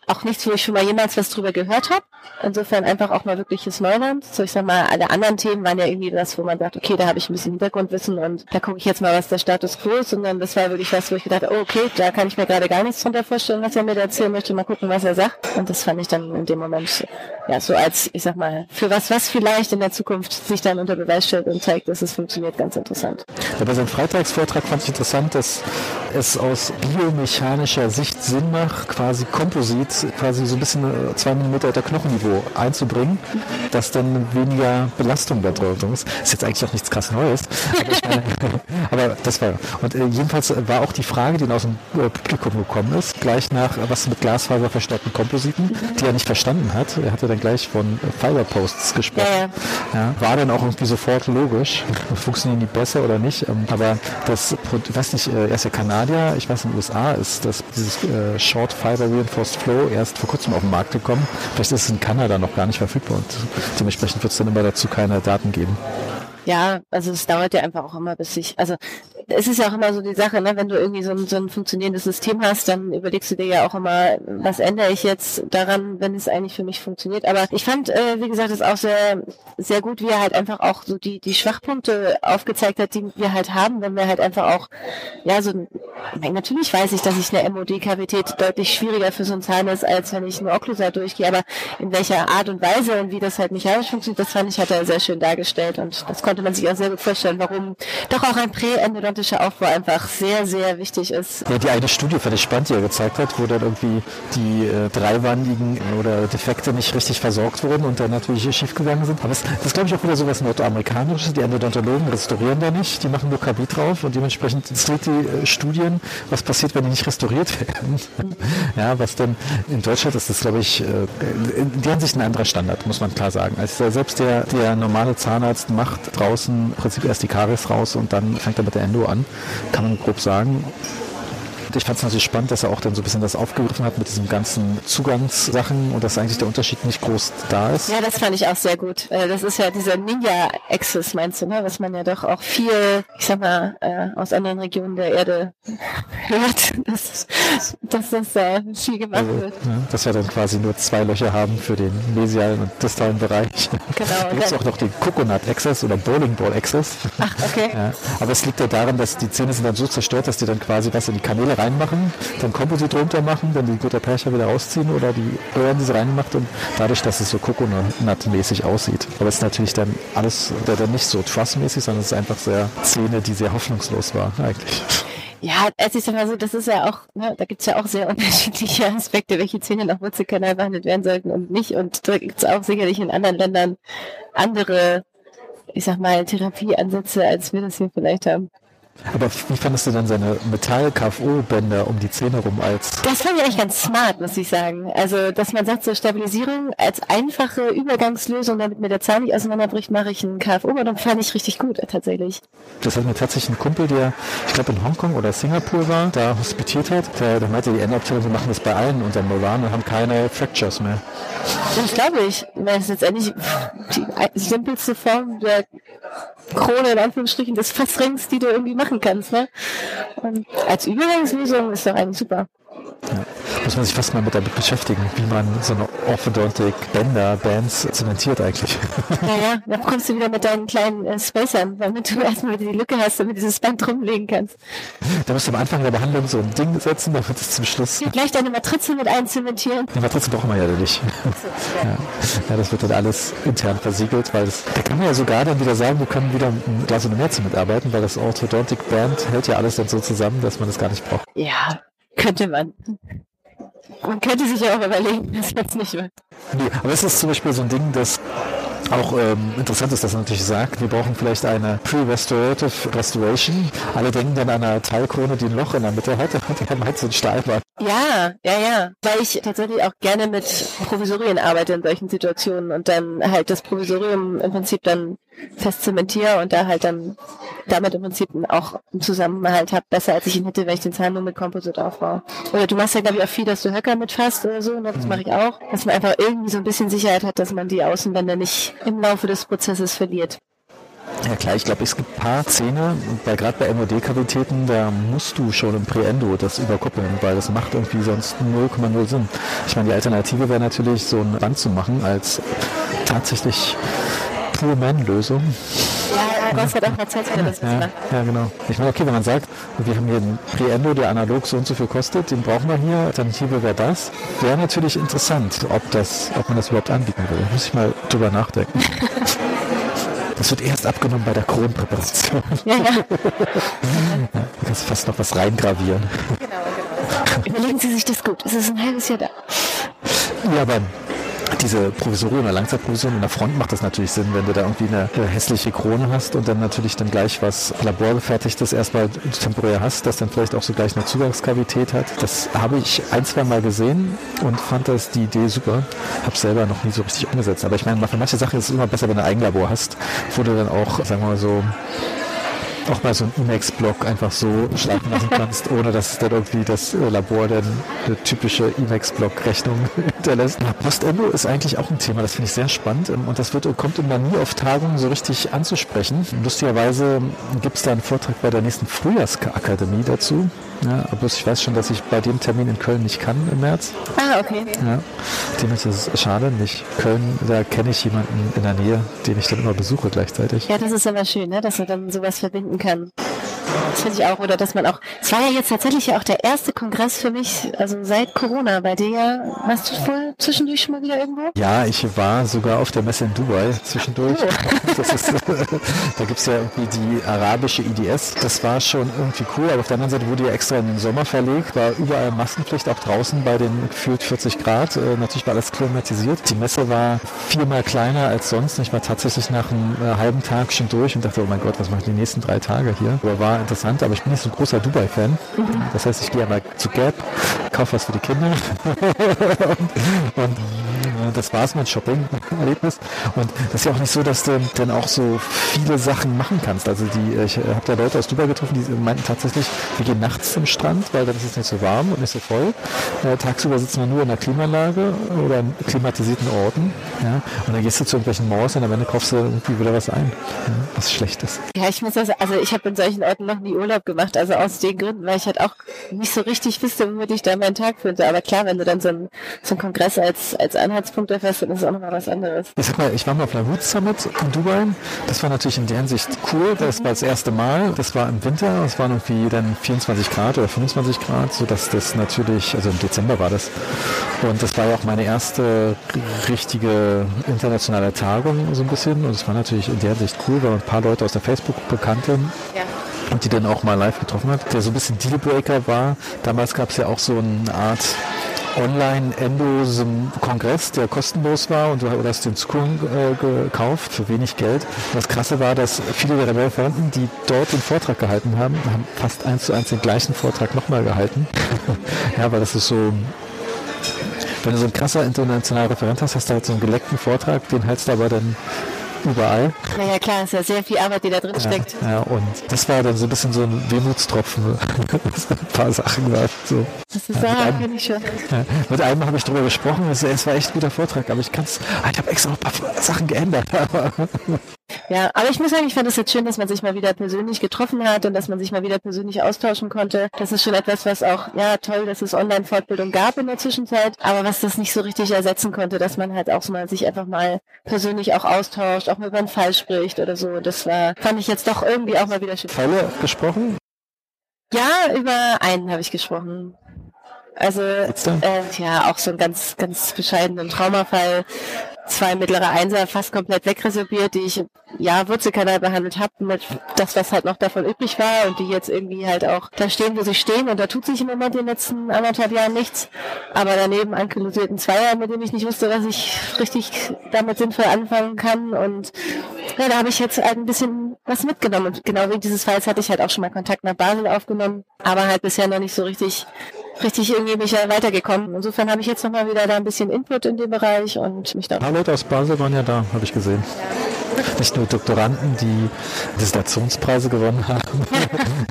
auch nichts, wo ich schon mal jemals was drüber gehört habe. Insofern einfach auch mal wirkliches Neuland. So ich sag mal, alle anderen Themen waren ja irgendwie das, wo man sagt, okay, da habe ich ein bisschen Hintergrundwissen und da gucke ich jetzt mal, was der Status quo ist. Und dann das war wirklich was, wo ich gedacht habe, oh, okay, da kann ich mir gerade gar nichts drunter vorstellen, was er mir da erzählen möchte. Mal gucken, was er sagt. Und das fand ich dann in dem Moment ja so als, ich sag mal, für was, was vielleicht in der Zukunft sich dann unter Beweis stellt und zeigt, dass es funktioniert, ganz interessant.
Ja, bei seinem Freitagsvortrag fand ich interessant, dass es aus biomechanischer Sicht Sinn macht, quasi Komposit quasi so ein bisschen äh, zwei Millimeter der Knochenniveau einzubringen, dass dann weniger Belastung da drauf ist. Ist jetzt eigentlich auch nichts krass Neues. Aber, meine, aber das war. Und äh, jedenfalls war auch die Frage, die aus dem äh, Publikum gekommen ist, gleich nach was mit Glasfaser verstärkten Kompositen, die er nicht verstanden hat. Er hatte dann gleich von Fiberposts gesprochen. Ja, ja. war dann auch irgendwie sofort logisch. Funktionieren die besser oder nicht? Ähm, aber das, ich weiß nicht, er ist ja Kanadier, ich weiß in den USA ist das dieses Short Fiber Reinforced Flow erst vor kurzem auf den Markt gekommen. Vielleicht ist es in Kanada noch gar nicht verfügbar und dementsprechend wird es dann immer dazu keine Daten geben.
Ja, also es dauert ja einfach auch immer, bis ich, also es ist ja auch immer so die Sache, ne, wenn du irgendwie so ein, so ein funktionierendes System hast, dann überlegst du dir ja auch immer, was ändere ich jetzt daran, wenn es eigentlich für mich funktioniert. Aber ich fand, äh, wie gesagt, es auch sehr, sehr gut, wie er halt einfach auch so die, die Schwachpunkte aufgezeigt hat, die wir halt haben, wenn wir halt einfach auch, ja, so, natürlich weiß ich, dass ich eine MOD-Kavität deutlich schwieriger für so ein Zahn ist, als wenn ich eine Okklusal durchgehe, aber in welcher Art und Weise und wie das halt mechanisch funktioniert, das fand ich, hat er sehr schön dargestellt und das konnte man sich auch sehr gut vorstellen, warum doch auch ein Prä-Endodont gigantischer Aufbau einfach sehr, sehr wichtig ist.
Ja, die eine Studie fand ich spannend, die er gezeigt hat, wo dann irgendwie die äh, dreiwandigen oder Defekte nicht richtig versorgt wurden und dann natürlich schiefgegangen sind. Aber das, das glaube ich auch wieder so was Nordamerikanisches. Die Endodontologen restaurieren da nicht, die machen nur KB drauf und dementsprechend interessiert die äh, Studien, was passiert, wenn die nicht restauriert werden. ja, was dann in Deutschland ist das, glaube ich, äh, in der Hinsicht ein anderer Standard, muss man klar sagen. Also selbst der, der normale Zahnarzt macht draußen im Prinzip erst die Karies raus und dann fängt er mit der Endo an, kann man grob sagen ich fand es natürlich spannend, dass er auch dann so ein bisschen das aufgegriffen hat mit diesen ganzen Zugangssachen und dass eigentlich der Unterschied nicht groß da ist.
Ja, das fand ich auch sehr gut. Äh, das ist ja dieser Ninja-Access, meinst du, ne? was man ja doch auch viel, ich sag mal, äh, aus anderen Regionen der Erde hört, dass, dass das da viel gemacht also, wird.
Ja, dass wir dann quasi nur zwei Löcher haben für den mesialen und distalen Bereich. Genau. da gibt es auch noch den Coconut Access oder Bowling Ball Access.
Ach, okay. Ja,
aber es liegt ja daran, dass die Zähne sind dann so zerstört, dass die dann quasi was in die Kanäle rein reinmachen, dann Komposit drunter machen, dann die Gutterpercher wieder rausziehen oder die Röhren, die sie reingemacht und dadurch, dass es so Coconut-mäßig aussieht. Aber es ist natürlich dann alles dann nicht so Truss-mäßig, sondern es ist einfach sehr Szene, die sehr hoffnungslos war eigentlich.
Ja, es ist immer so, das ist ja auch, ne, da gibt's ja auch sehr unterschiedliche Aspekte, welche Zähne nach Wurzelkanal behandelt werden sollten und nicht. Und da gibt's auch sicherlich in anderen Ländern andere, ich sag mal, Therapieansätze, als wir das hier vielleicht haben.
Aber wie fandest du dann seine Metall-KFO-Bänder um die Zähne rum als?
Das fand ich eigentlich ganz smart, muss ich sagen. Also, dass man sagt, so Stabilisierung als einfache Übergangslösung, damit mir der Zahn nicht auseinanderbricht, mache ich einen KFO-Band fand ich richtig gut, tatsächlich.
Das hat mir tatsächlich ein Kumpel, der, ich glaube in Hongkong oder Singapur war, da hospitiert hat, der, der meinte, die Endabteilung, wir machen das bei allen unter Moran und haben keine Fractures mehr.
Das glaube ich. Das ist letztendlich die simpelste Form der Krone, in Anführungsstrichen, des Fassrings, die du irgendwie machen kannst. Ne? Und als Übergangslösung ist doch eigentlich super.
Ja. Muss man sich fast mal mit damit beschäftigen, wie man so eine Orthodontic Bänder, Bands zementiert eigentlich.
Naja, da kommst du wieder mit deinen kleinen äh, Spacern, damit du erstmal die Lücke hast, damit du dieses Band rumlegen kannst.
Da musst du am Anfang der Behandlung so ein Ding setzen, damit es zum Schluss.
Ja, gleich deine Matrize mit einzementieren.
Die Matrize brauchen wir ja nicht. ja. ja. das wird dann alles intern versiegelt, weil es, da kann man ja sogar dann wieder sagen, wir können wieder ein Glas und März mitarbeiten, weil das Orthodontic Band hält ja alles dann so zusammen, dass man das gar nicht braucht.
Ja, könnte man. Man könnte sich ja auch überlegen, man es nicht wird.
Nee, aber es ist zum Beispiel so ein Ding, dass auch ähm, interessant ist, dass er natürlich sagt, wir brauchen vielleicht eine Pre-Restorative Restoration. Alle denken dann an eine Teilkrone, die ein Loch in der Mitte hat. Und der meint so ein Stahlbad.
Ja, ja, ja. Weil ich tatsächlich auch gerne mit Provisorien arbeite in solchen Situationen und dann halt das Provisorium im Prinzip dann fest zementiere und da halt dann damit im Prinzip auch einen Zusammenhalt habe, besser als ich ihn hätte, wenn ich den Zahn nur mit Composite aufbaue. Oder du machst ja, glaube ich, auch viel, dass du Höcker mitfasst oder so, ne? das mache ich auch, dass man einfach irgendwie so ein bisschen Sicherheit hat, dass man die Außenwände nicht im Laufe des Prozesses verliert.
Ja klar, ich glaube, es gibt ein paar Zähne, bei, gerade bei MOD-Kavitäten, da musst du schon im Präendo das überkuppeln, weil das macht irgendwie sonst 0,0 Sinn. Ich meine, die Alternative wäre natürlich, so ein Band zu machen als tatsächlich pure Man-Lösung.
Ja, Gott sei Dank erzählt er das
ja, ja, genau. Ich meine, okay, wenn man sagt, wir haben hier einen Preendo, der analog so und so viel kostet, den brauchen wir hier, Alternative wäre das, wäre natürlich interessant, ob, das, ob man das überhaupt anbieten will. Muss ich mal drüber nachdenken. Das wird erst abgenommen bei der Kronpräparation. Ja, ja. du kannst fast noch was reingravieren. Genau,
genau. Überlegen Sie sich das gut. Es ist ein halbes Jahr da.
Ja, aber diese Provisorien oder Langzeitprovisorien in der Front macht das natürlich Sinn, wenn du da irgendwie eine hässliche Krone hast und dann natürlich dann gleich was laborgefertigtes erstmal temporär hast, das dann vielleicht auch so gleich eine Zugangskavität hat. Das habe ich ein, zwei Mal gesehen und fand das die Idee super. Habe selber noch nie so richtig umgesetzt. Aber ich meine, für manche Sachen ist es immer besser, wenn du ein Eigenlabor hast, wo du dann auch, sagen wir mal so, auch mal so einen Emacs-Block einfach so schreiben lassen kannst, ohne dass dann irgendwie das äh, Labor dann eine typische Emacs-Block-Rechnung hinterlässt. Postendo ist eigentlich auch ein Thema, das finde ich sehr spannend ähm, und das wird, kommt immer nie auf Tagungen so richtig anzusprechen. Lustigerweise gibt es da einen Vortrag bei der nächsten Frühjahrsakademie dazu. Ja, aber ich weiß schon, dass ich bei dem Termin in Köln nicht kann im März.
Ah, okay.
Ja, dem ist es schade nicht. Köln, da kenne ich jemanden in der Nähe, den ich dann immer besuche gleichzeitig.
Ja, das ist immer schön, ne? dass man dann sowas verbinden kann. Das finde ich auch. Oder dass man auch, es war ja jetzt tatsächlich ja auch der erste Kongress für mich, also seit Corona. Bei dir, warst du voll zwischendurch schon mal wieder irgendwo?
Ja, ich war sogar auf der Messe in Dubai zwischendurch. Oh. Ist, da gibt es ja irgendwie die arabische IDS. Das war schon irgendwie cool, aber auf der anderen Seite wurde ja extra in den Sommer verlegt, war überall Maskenpflicht, auch draußen bei den gefühlt 40 Grad. Äh, natürlich war alles klimatisiert. Die Messe war viermal kleiner als sonst. Ich war tatsächlich nach einem äh, halben Tag schon durch und dachte, oh mein Gott, was mache ich die nächsten drei Tage hier? Aber war interessant, aber ich bin nicht so ein großer Dubai-Fan. Mhm. Das heißt, ich gehe einmal zu Gap, kaufe was für die Kinder und, und das war es mein Shopping-Erlebnis. Und das ist ja auch nicht so, dass du dann auch so viele Sachen machen kannst. Also die, ich habe da Leute aus Dubai getroffen, die meinten tatsächlich, wir gehen nachts zum Strand, weil dann ist es nicht so warm und nicht so voll. Äh, tagsüber sitzen wir nur in der Klimaanlage oder in klimatisierten Orten. Ja? Und dann gehst du zu irgendwelchen Malls und am Ende kaufst du irgendwie wieder was ein, ja? was schlecht ist.
Ja, ich muss das, also ich habe in solchen Orten noch nie Urlaub gemacht, also aus den Gründen, weil ich halt auch nicht so richtig wüsste, womit ich da meinen Tag finde. Aber klar, wenn du dann so einen, so einen Kongress als, als Anhaltspunkt erfährst, dann ist es auch nochmal was anderes.
Ich sag mal, ich war mal auf einer Roots Summit in Dubai. Das war natürlich in der Hinsicht cool. Das war das erste Mal. Das war im Winter. Es waren irgendwie dann 24 Grad oder 25 Grad, sodass das natürlich, also im Dezember war das. Und das war ja auch meine erste richtige internationale Tagung so ein bisschen. Und es war natürlich in der Hinsicht cool, weil ein paar Leute aus der Facebook-Gruppe kannten. Ja und die dann auch mal live getroffen hat, der so ein bisschen Dealbreaker war. Damals gab es ja auch so eine Art Online-Endo-Kongress, der kostenlos war und du hast den Zugang äh, gekauft für wenig Geld. Das Krasse war, dass viele der Referenten, die dort den Vortrag gehalten haben, haben fast eins zu eins den gleichen Vortrag nochmal gehalten. ja, weil das ist so wenn du so ein krasser internationaler Referent hast, hast du halt so einen geleckten Vortrag, den hältst du aber dann überall.
Naja, klar, es ist ja sehr viel Arbeit, die da drin steckt.
Ja, und das war dann so ein bisschen so ein Wehmutstropfen, ein paar Sachen war so.
Das ist ja, mit einem, ich schon.
Ja, mit einem habe ich darüber gesprochen, es, es war echt ein guter Vortrag, aber ich kann es, ah, ich habe extra noch ein paar Sachen geändert.
Ja, aber ich muss sagen, ich fand es jetzt schön, dass man sich mal wieder persönlich getroffen hat und dass man sich mal wieder persönlich austauschen konnte. Das ist schon etwas, was auch, ja, toll, dass es Online-Fortbildung gab in der Zwischenzeit, aber was das nicht so richtig ersetzen konnte, dass man halt auch so mal sich einfach mal persönlich auch austauscht, auch mal über einen Fall spricht oder so. Das war, fand ich jetzt doch irgendwie auch mal wieder schön.
Fälle gesprochen?
Ja, über einen habe ich gesprochen. Also äh, ja, auch so einen ganz, ganz bescheidenen Traumafall zwei mittlere Einser fast komplett wegresorbiert, die ich ja Wurzelkanal behandelt habe, mit das, was halt noch davon übrig war und die jetzt irgendwie halt auch da stehen, wo sie stehen und da tut sich im Moment in den letzten anderthalb Jahren nichts. Aber daneben ankylosierten Zweier, mit dem ich nicht wusste, was ich richtig damit sinnvoll anfangen kann und ja, da habe ich jetzt halt ein bisschen was mitgenommen. Und genau wegen dieses Falls hatte ich halt auch schon mal Kontakt nach Basel aufgenommen, aber halt bisher noch nicht so richtig richtig irgendwie mich weitergekommen. Insofern habe ich jetzt nochmal wieder da ein bisschen Input in dem Bereich und mich da.
Ein paar Leute aus Basel waren ja da, habe ich gesehen. Nicht nur Doktoranden, die Dissertationspreise gewonnen haben,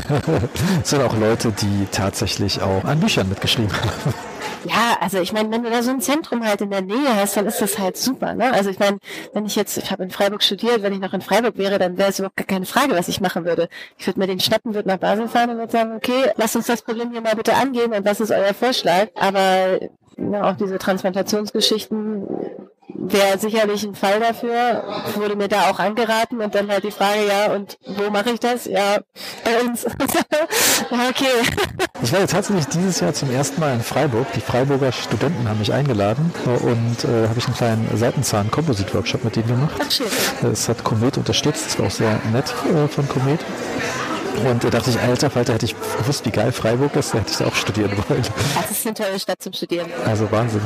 sondern auch Leute, die tatsächlich auch an Büchern mitgeschrieben haben.
Ja, also ich meine, wenn du da so ein Zentrum halt in der Nähe hast, dann ist das halt super. Ne? Also ich meine, wenn ich jetzt, ich habe in Freiburg studiert, wenn ich noch in Freiburg wäre, dann wäre es überhaupt gar keine Frage, was ich machen würde. Ich würde mir den schnappen, würde nach Basel fahren und würde sagen, okay, lass uns das Problem hier mal bitte angehen und was ist euer Vorschlag? Aber ja, auch diese Transplantationsgeschichten wäre sicherlich ein Fall dafür. Wurde mir da auch angeraten und dann halt die Frage, ja, und wo mache ich das? Ja, bei uns. ja, okay.
Ich war ja tatsächlich dieses Jahr zum ersten Mal in Freiburg. Die Freiburger Studenten haben mich eingeladen und äh, habe ich einen kleinen Seitenzahn-Komposit-Workshop mit denen gemacht. Ach, schön. Das hat Komet unterstützt. Das war auch sehr nett äh, von Komet. Und da dachte ich, alter Falter, hätte ich gewusst, wie geil Freiburg ist, da hätte ich da auch studieren wollen.
Das ist eine tolle Stadt zum Studieren.
Also Wahnsinn.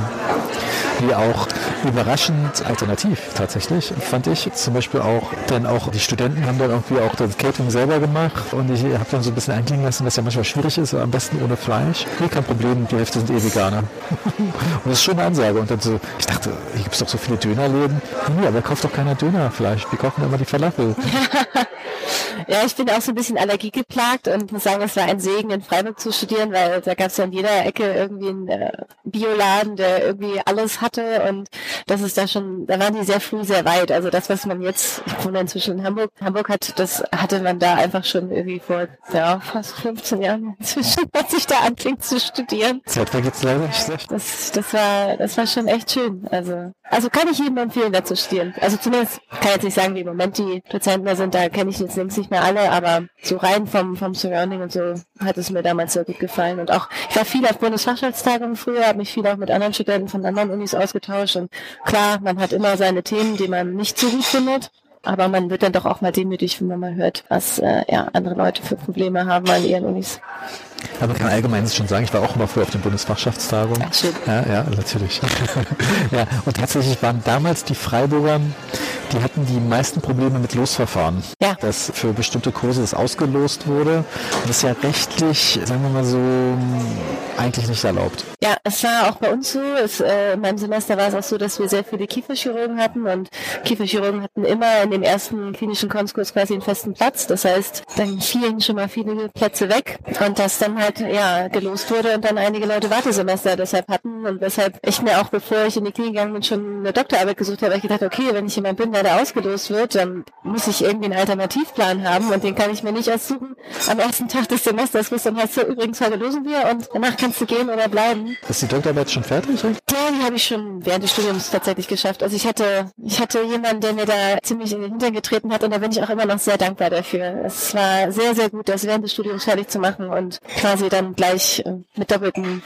Wie auch überraschend alternativ tatsächlich, fand ich. Zum Beispiel auch, dann auch die Studenten haben dann irgendwie auch das Catering selber gemacht und ich habe dann so ein bisschen einklingen lassen, dass ja manchmal schwierig ist, am besten ohne Fleisch. Nee, kein Problem, die Hälfte sind eh Veganer. und das ist schon eine Ansage. Und dann so, ich dachte, hier gibt es doch so viele Dönerläden. Nee, aber kauft doch keiner Dönerfleisch. Wir kaufen immer die Falafel.
Ja, ich bin auch so ein bisschen allergiegeplagt und muss sagen, es war ein Segen, in Freiburg zu studieren, weil da gab es ja in jeder Ecke irgendwie einen äh, Bioladen, der irgendwie alles hatte und das ist da schon, da waren die sehr früh sehr weit. Also das, was man jetzt, ich wohne inzwischen in Hamburg, Hamburg hat, das hatte man da einfach schon irgendwie vor ja, fast 15 Jahren inzwischen, als ich da anfing zu studieren.
Zeit vergeht's leider nicht.
Das, das war, das war schon echt schön. Also, also kann ich jedem empfehlen, da zu studieren. Also zumindest kann ich jetzt nicht sagen, wie im Moment die Dozenten da sind, da kenne ich jetzt links nicht mehr alle, aber so rein vom, vom Surrounding und so hat es mir damals sehr gut gefallen. Und auch, ich war viel auf Bundesfachschaftstagungen früher, habe mich viel auch mit anderen Studenten von anderen Unis ausgetauscht. Und klar, man hat immer seine Themen, die man nicht so gut findet. Aber man wird dann doch auch mal demütig, wenn man mal hört, was äh, ja, andere Leute für Probleme haben an ihren Unis.
Aber man kann allgemein schon sagen, ich war auch immer früher auf den Bundesfachschaftstagungen. Ja, ja, natürlich. ja, und tatsächlich waren damals die Freiburger, die hatten die meisten Probleme mit Losverfahren. Ja. Dass für bestimmte Kurse das ausgelost wurde. Das ist ja rechtlich, sagen wir mal so, eigentlich nicht erlaubt.
Ja, es war auch bei uns so. Es, äh, in meinem Semester war es auch so, dass wir sehr viele Kieferchirurgen hatten und Kieferchirurgen hatten immer in dem ersten klinischen Konstkurs quasi einen festen Platz. Das heißt, dann fielen schon mal viele Plätze weg und das dann halt ja gelost wurde und dann einige Leute Wartesemester deshalb hatten und weshalb ich mir auch bevor ich in die Klinik gegangen bin schon eine Doktorarbeit gesucht habe, weil ich gedacht, okay, wenn ich jemand bin, der da ausgelost wird, dann muss ich irgendwie einen Alternativplan haben und den kann ich mir nicht aussuchen am ersten Tag des Semesters, wo es dann heißt, so übrigens heute losen wir und danach kannst du gehen oder bleiben.
Ist die Doktorarbeit schon fertig?
Ja, die habe ich schon während des Studiums tatsächlich geschafft. Also ich hatte, ich hatte jemanden, der mir da ziemlich in den Hintern getreten hat und da bin ich auch immer noch sehr dankbar dafür. Es war sehr, sehr gut, das während des Studiums fertig zu machen und quasi dann gleich äh, mit doppelten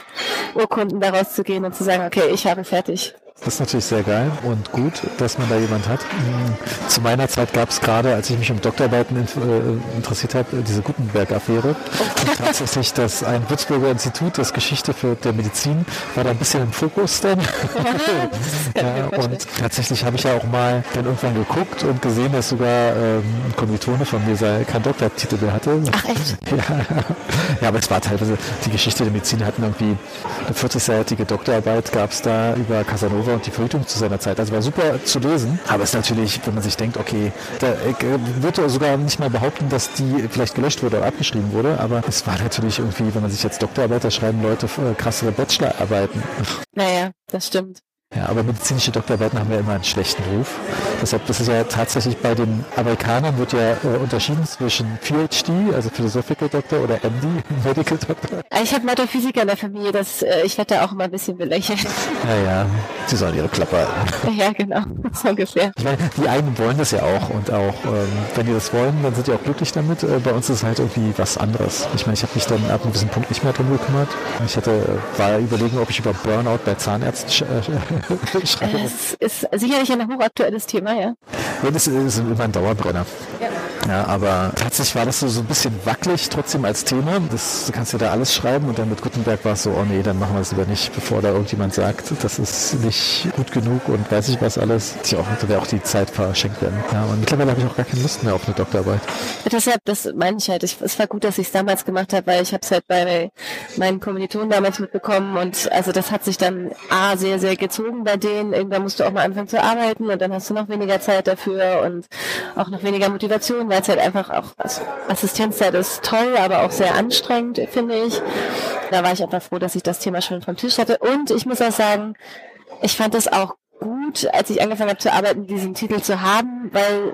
Urkunden daraus zu gehen und zu sagen, okay, ich habe fertig.
Das ist natürlich sehr geil und gut, dass man da jemand hat. Mm, zu meiner Zeit gab es gerade, als ich mich um Doktorarbeiten äh, interessiert habe, diese Gutenberg-Affäre. Und tatsächlich das ein Würzburger Institut, das Geschichte für der Medizin, war da ein bisschen im Fokus dann. ja, und tatsächlich habe ich ja auch mal dann irgendwann geguckt und gesehen, dass sogar ähm, ein Kommilitone von mir sei, keinen Doktortitel mehr hatte.
Ach echt?
Ja. ja, aber es war teilweise, die Geschichte der Medizin hatten irgendwie eine 40-seitige Doktorarbeit gab es da über Casanova und die Verhütung zu seiner Zeit. Also war super zu lesen. Aber es ist natürlich, wenn man sich denkt, okay, da äh, wird sogar nicht mal behaupten, dass die vielleicht gelöscht wurde oder abgeschrieben wurde. Aber es war natürlich irgendwie, wenn man sich jetzt Doktorarbeiter schreiben, Leute äh, krassere Bachelorarbeiten.
Naja, das stimmt.
Ja, aber medizinische Doktorarbeiten haben ja immer einen schlechten Ruf. Deshalb, das ist ja tatsächlich bei den Amerikanern wird ja äh, unterschieden zwischen PhD, also Philosophical Doctor oder MD, Medical Doctor.
Ich habe Metaphysiker in der Familie, das, äh, ich werde da auch immer ein bisschen belächelt.
Ja, ja, sie sollen ihre Klappe
halten. Ja, genau, so ungefähr.
Ich meine, die einen wollen das ja auch und auch, ähm, wenn die das wollen, dann sind die auch glücklich damit. Äh, bei uns ist es halt irgendwie was anderes. Ich meine, ich habe mich dann ab einem gewissen Punkt nicht mehr drum gekümmert. Ich hatte, war überlegen, ob ich über Burnout bei Zahnärzten
schreibe. Es ist sicherlich ein hochaktuelles Thema, ja.
Ja, das ist immer ein Dauerbrenner. Ja. Ja, aber tatsächlich war das so, so ein bisschen wackelig trotzdem als Thema. Das, du kannst ja da alles schreiben und dann mit Gutenberg war es so, oh nee, dann machen wir es lieber nicht, bevor da irgendjemand sagt, das ist nicht gut genug und weiß ich was alles. Die auch, da wäre auch die Zeit verschenkt werden. Ja, und mittlerweile habe ich auch gar keine Lust mehr auf eine Doktorarbeit.
Deshalb, das meine ich halt. Ich, es war gut, dass ich es damals gemacht habe, weil ich habe es halt bei meinen Kommilitonen damals mitbekommen und also das hat sich dann A, sehr, sehr gezogen bei denen. Irgendwann musst du auch mal anfangen zu arbeiten und dann hast du noch weniger Zeit dafür und auch noch weniger Motivation, weil es halt einfach auch, also Assistenzzeit ist toll, aber auch sehr anstrengend, finde ich. Da war ich einfach froh, dass ich das Thema schon vom Tisch hatte. Und ich muss auch sagen, ich fand es auch gut, als ich angefangen habe zu arbeiten, diesen Titel zu haben, weil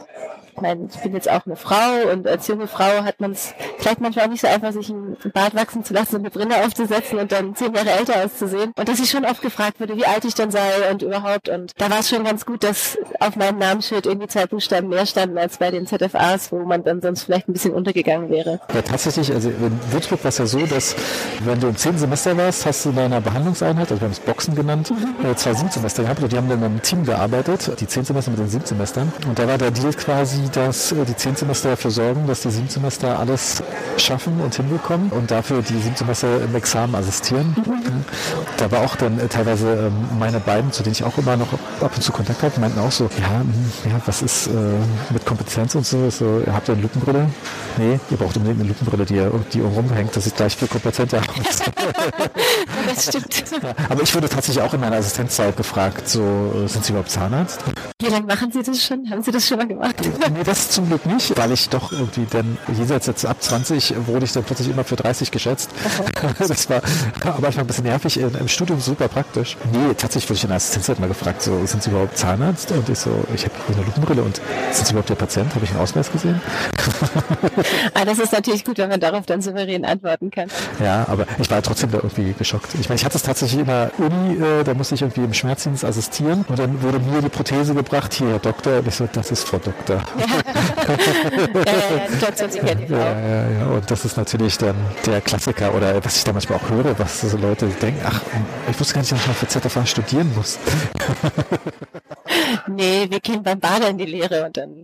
ich meine, ich bin jetzt auch eine Frau und als junge Frau hat man es vielleicht manchmal auch nicht so einfach, sich einen Bart wachsen zu lassen und eine Brille aufzusetzen und dann zehn Jahre älter auszusehen. Und dass ich schon oft gefragt wurde, wie alt ich denn sei und überhaupt. Und da war es schon ganz gut, dass auf meinem Namensschild irgendwie zwei Buchstaben mehr standen als bei den ZFAs, wo man dann sonst vielleicht ein bisschen untergegangen wäre.
Ja, tatsächlich, also in Würzburg war es ja so, dass wenn du im zehnten Semester warst, hast du in deiner Behandlungseinheit, also wir haben es Boxen genannt, mhm. zwei Siebsemester gehabt und die haben dann im Team gearbeitet, die zehn Semester mit den sieben Semestern. Und da war der Deal quasi, dass äh, die zehn Semester dafür sorgen, dass die sieben Semester alles schaffen und hinbekommen und dafür die sieben Semester im Examen assistieren. Mhm. Da war auch dann äh, teilweise ähm, meine beiden, zu denen ich auch immer noch ab und zu Kontakt habe, meinten auch so, ja, hm, ja was ist äh, mit Kompetenz und so? so habt ihr eine Lupenbrille? Nee, ihr braucht unbedingt eine Lupenbrille, die, die rumhängt, dass ich gleich viel kompetenter aus. das stimmt. Aber ich wurde tatsächlich auch in meiner Assistenzzeit gefragt, so, sind Sie überhaupt Zahnarzt?
Wie lange machen Sie das schon? Haben Sie das schon mal gemacht?
Nee, das zum Glück nicht, weil ich doch irgendwie dann jenseits jetzt ab 20 wurde ich dann plötzlich immer für 30 geschätzt. Okay. Das war aber manchmal ein bisschen nervig. Im Studium super praktisch. Nee, tatsächlich wurde ich in der Assistenzzeit mal gefragt, so, sind Sie überhaupt Zahnarzt? Und ich so, ich habe eine Lupenbrille und sind Sie überhaupt der Patient? Habe ich einen Ausweis gesehen?
ah, das ist natürlich gut, wenn man darauf dann souverän antworten kann.
Ja, aber ich war trotzdem da irgendwie geschockt. Ich meine, ich hatte es tatsächlich in der Uni, äh, da musste ich irgendwie im Schmerzdienst assistieren und dann wurde mir die Prothese gebracht, hier, Herr Doktor, und ich so, das ist Frau Doktor. ja, ja, ja, und das ist natürlich dann der Klassiker oder was ich da manchmal auch höre, was so Leute denken, ach, ich wusste gar nicht, dass ich mal für ZFA studieren muss.
nee, wir gehen beim Bader in die Lehre und dann.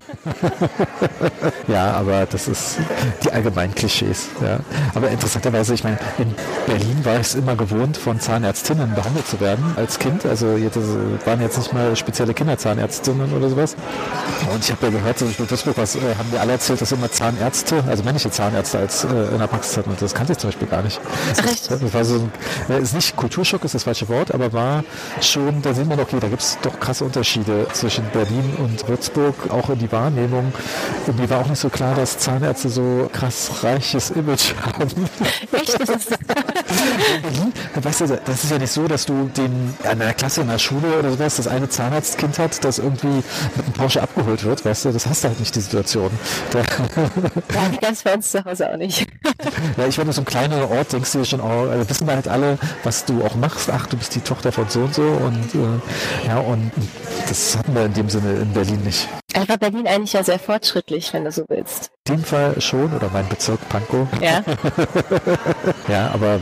ja, aber das ist die allgemeinen Klischees. Ja. Aber interessanterweise, ich meine, in Berlin war ich es immer gewohnt, von Zahnärztinnen behandelt zu werden als Kind. Also jetzt waren jetzt nicht mal spezielle Kinderzahnärztinnen oder sowas. Und ich habe ja gehört, Beispiel in Duisburg was, äh, haben mir alle erzählt, dass immer Zahnärzte, also männliche Zahnärzte als äh, in der Praxis hatten. Und das kannte ich zum Beispiel gar nicht. Das, das war so, äh, ist nicht Kulturschock, ist das falsche Wort, aber war schon, da sieht man, okay, da gibt es doch krasse Unterschiede zwischen Berlin und Würzburg, auch in die Wahrnehmung. Und mir war auch nicht so klar, dass Zahnärzte so krass reiches Image haben. Echt? weißt du, das ist ja nicht so, dass du den an einer Klasse in der Schule oder sowas das eine Zahnarztkind hat, das irgendwie mit einem Porsche abgeholt wird, weißt du, das hast du halt nicht die Situation.
Da ja, ganz bei uns zu Hause auch nicht.
ja, ich meine, so ein kleiner Ort denkst du dir schon, oh, also wissen wir halt alle, was du auch machst. Ach, du bist die Tochter von so und so und äh, ja, und das hatten wir in dem Sinne in Berlin nicht.
Er war Berlin eigentlich ja sehr fortschrittlich, wenn du so willst.
In dem Fall schon, oder mein Bezirk Pankow.
Ja.
ja, aber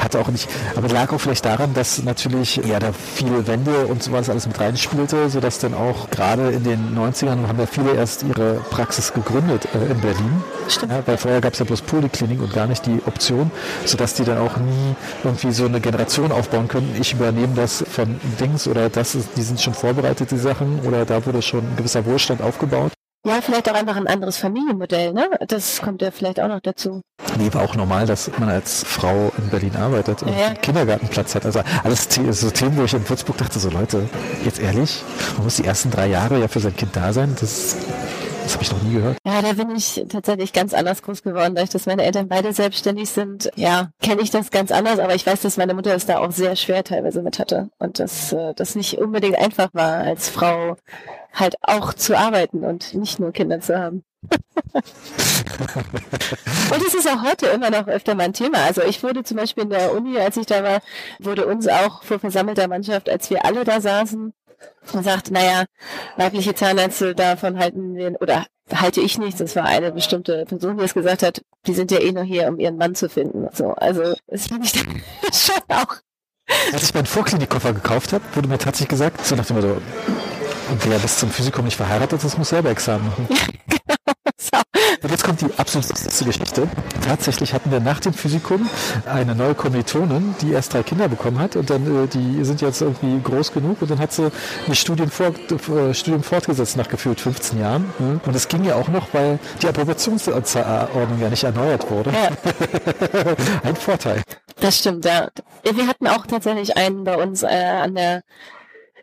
hatte auch nicht, aber lag auch vielleicht daran, dass natürlich ja da viele Wände und sowas alles mit reinspielte, sodass dann auch gerade in den 90ern haben ja viele erst ihre Praxis gegründet äh, in Berlin. Stimmt. Ja, weil vorher gab es ja bloß Poliklinik und gar nicht die Option, sodass die dann auch nie irgendwie so eine Generation aufbauen können. Ich übernehme das von Dings oder das ist, die sind schon vorbereitet, die Sachen, oder da wurde schon ein gewisser Wohlstand aufgebaut.
Ja, vielleicht auch einfach ein anderes Familienmodell, ne? Das kommt ja vielleicht auch noch dazu.
Nee, war auch normal, dass man als Frau in Berlin arbeitet und ja, ja. Kindergartenplatz hat. Also alles so Themen, wo ich in Würzburg dachte, so Leute, jetzt ehrlich, man muss die ersten drei Jahre ja für sein Kind da sein. Das das habe ich noch nie gehört.
Ja, da bin ich tatsächlich ganz anders groß geworden, dadurch, dass meine Eltern beide selbstständig sind. Ja, kenne ich das ganz anders, aber ich weiß, dass meine Mutter es da auch sehr schwer teilweise mit hatte und dass äh, das nicht unbedingt einfach war, als Frau halt auch zu arbeiten und nicht nur Kinder zu haben. und es ist auch heute immer noch öfter mein Thema. Also ich wurde zum Beispiel in der Uni, als ich da war, wurde uns auch vor versammelter Mannschaft, als wir alle da saßen, und sagt, naja, weibliche Zahnärzte davon halten wir, oder halte ich nichts, das war eine bestimmte Person, die es gesagt hat, die sind ja eh nur hier, um ihren Mann zu finden. So, also das finde ich schon auch
Als ich meinen Vorklinikkoffer gekauft habe, wurde mir tatsächlich gesagt, so nach dem Motto, wer bis zum Physikum nicht verheiratet ist, muss selber Examen machen. genau. Und jetzt kommt die absolut lustigste Geschichte. Tatsächlich hatten wir nach dem Physikum eine neue Kommilitonin, die erst drei Kinder bekommen hat und dann, äh, die sind jetzt irgendwie groß genug und dann hat sie ihr Studium, fort, äh, Studium fortgesetzt nach gefühlt 15 Jahren. Ne? Und es ging ja auch noch, weil die Approbationsordnung ja nicht erneuert wurde. Ja. Ein Vorteil.
Das stimmt, ja. Wir hatten auch tatsächlich einen bei uns äh, an der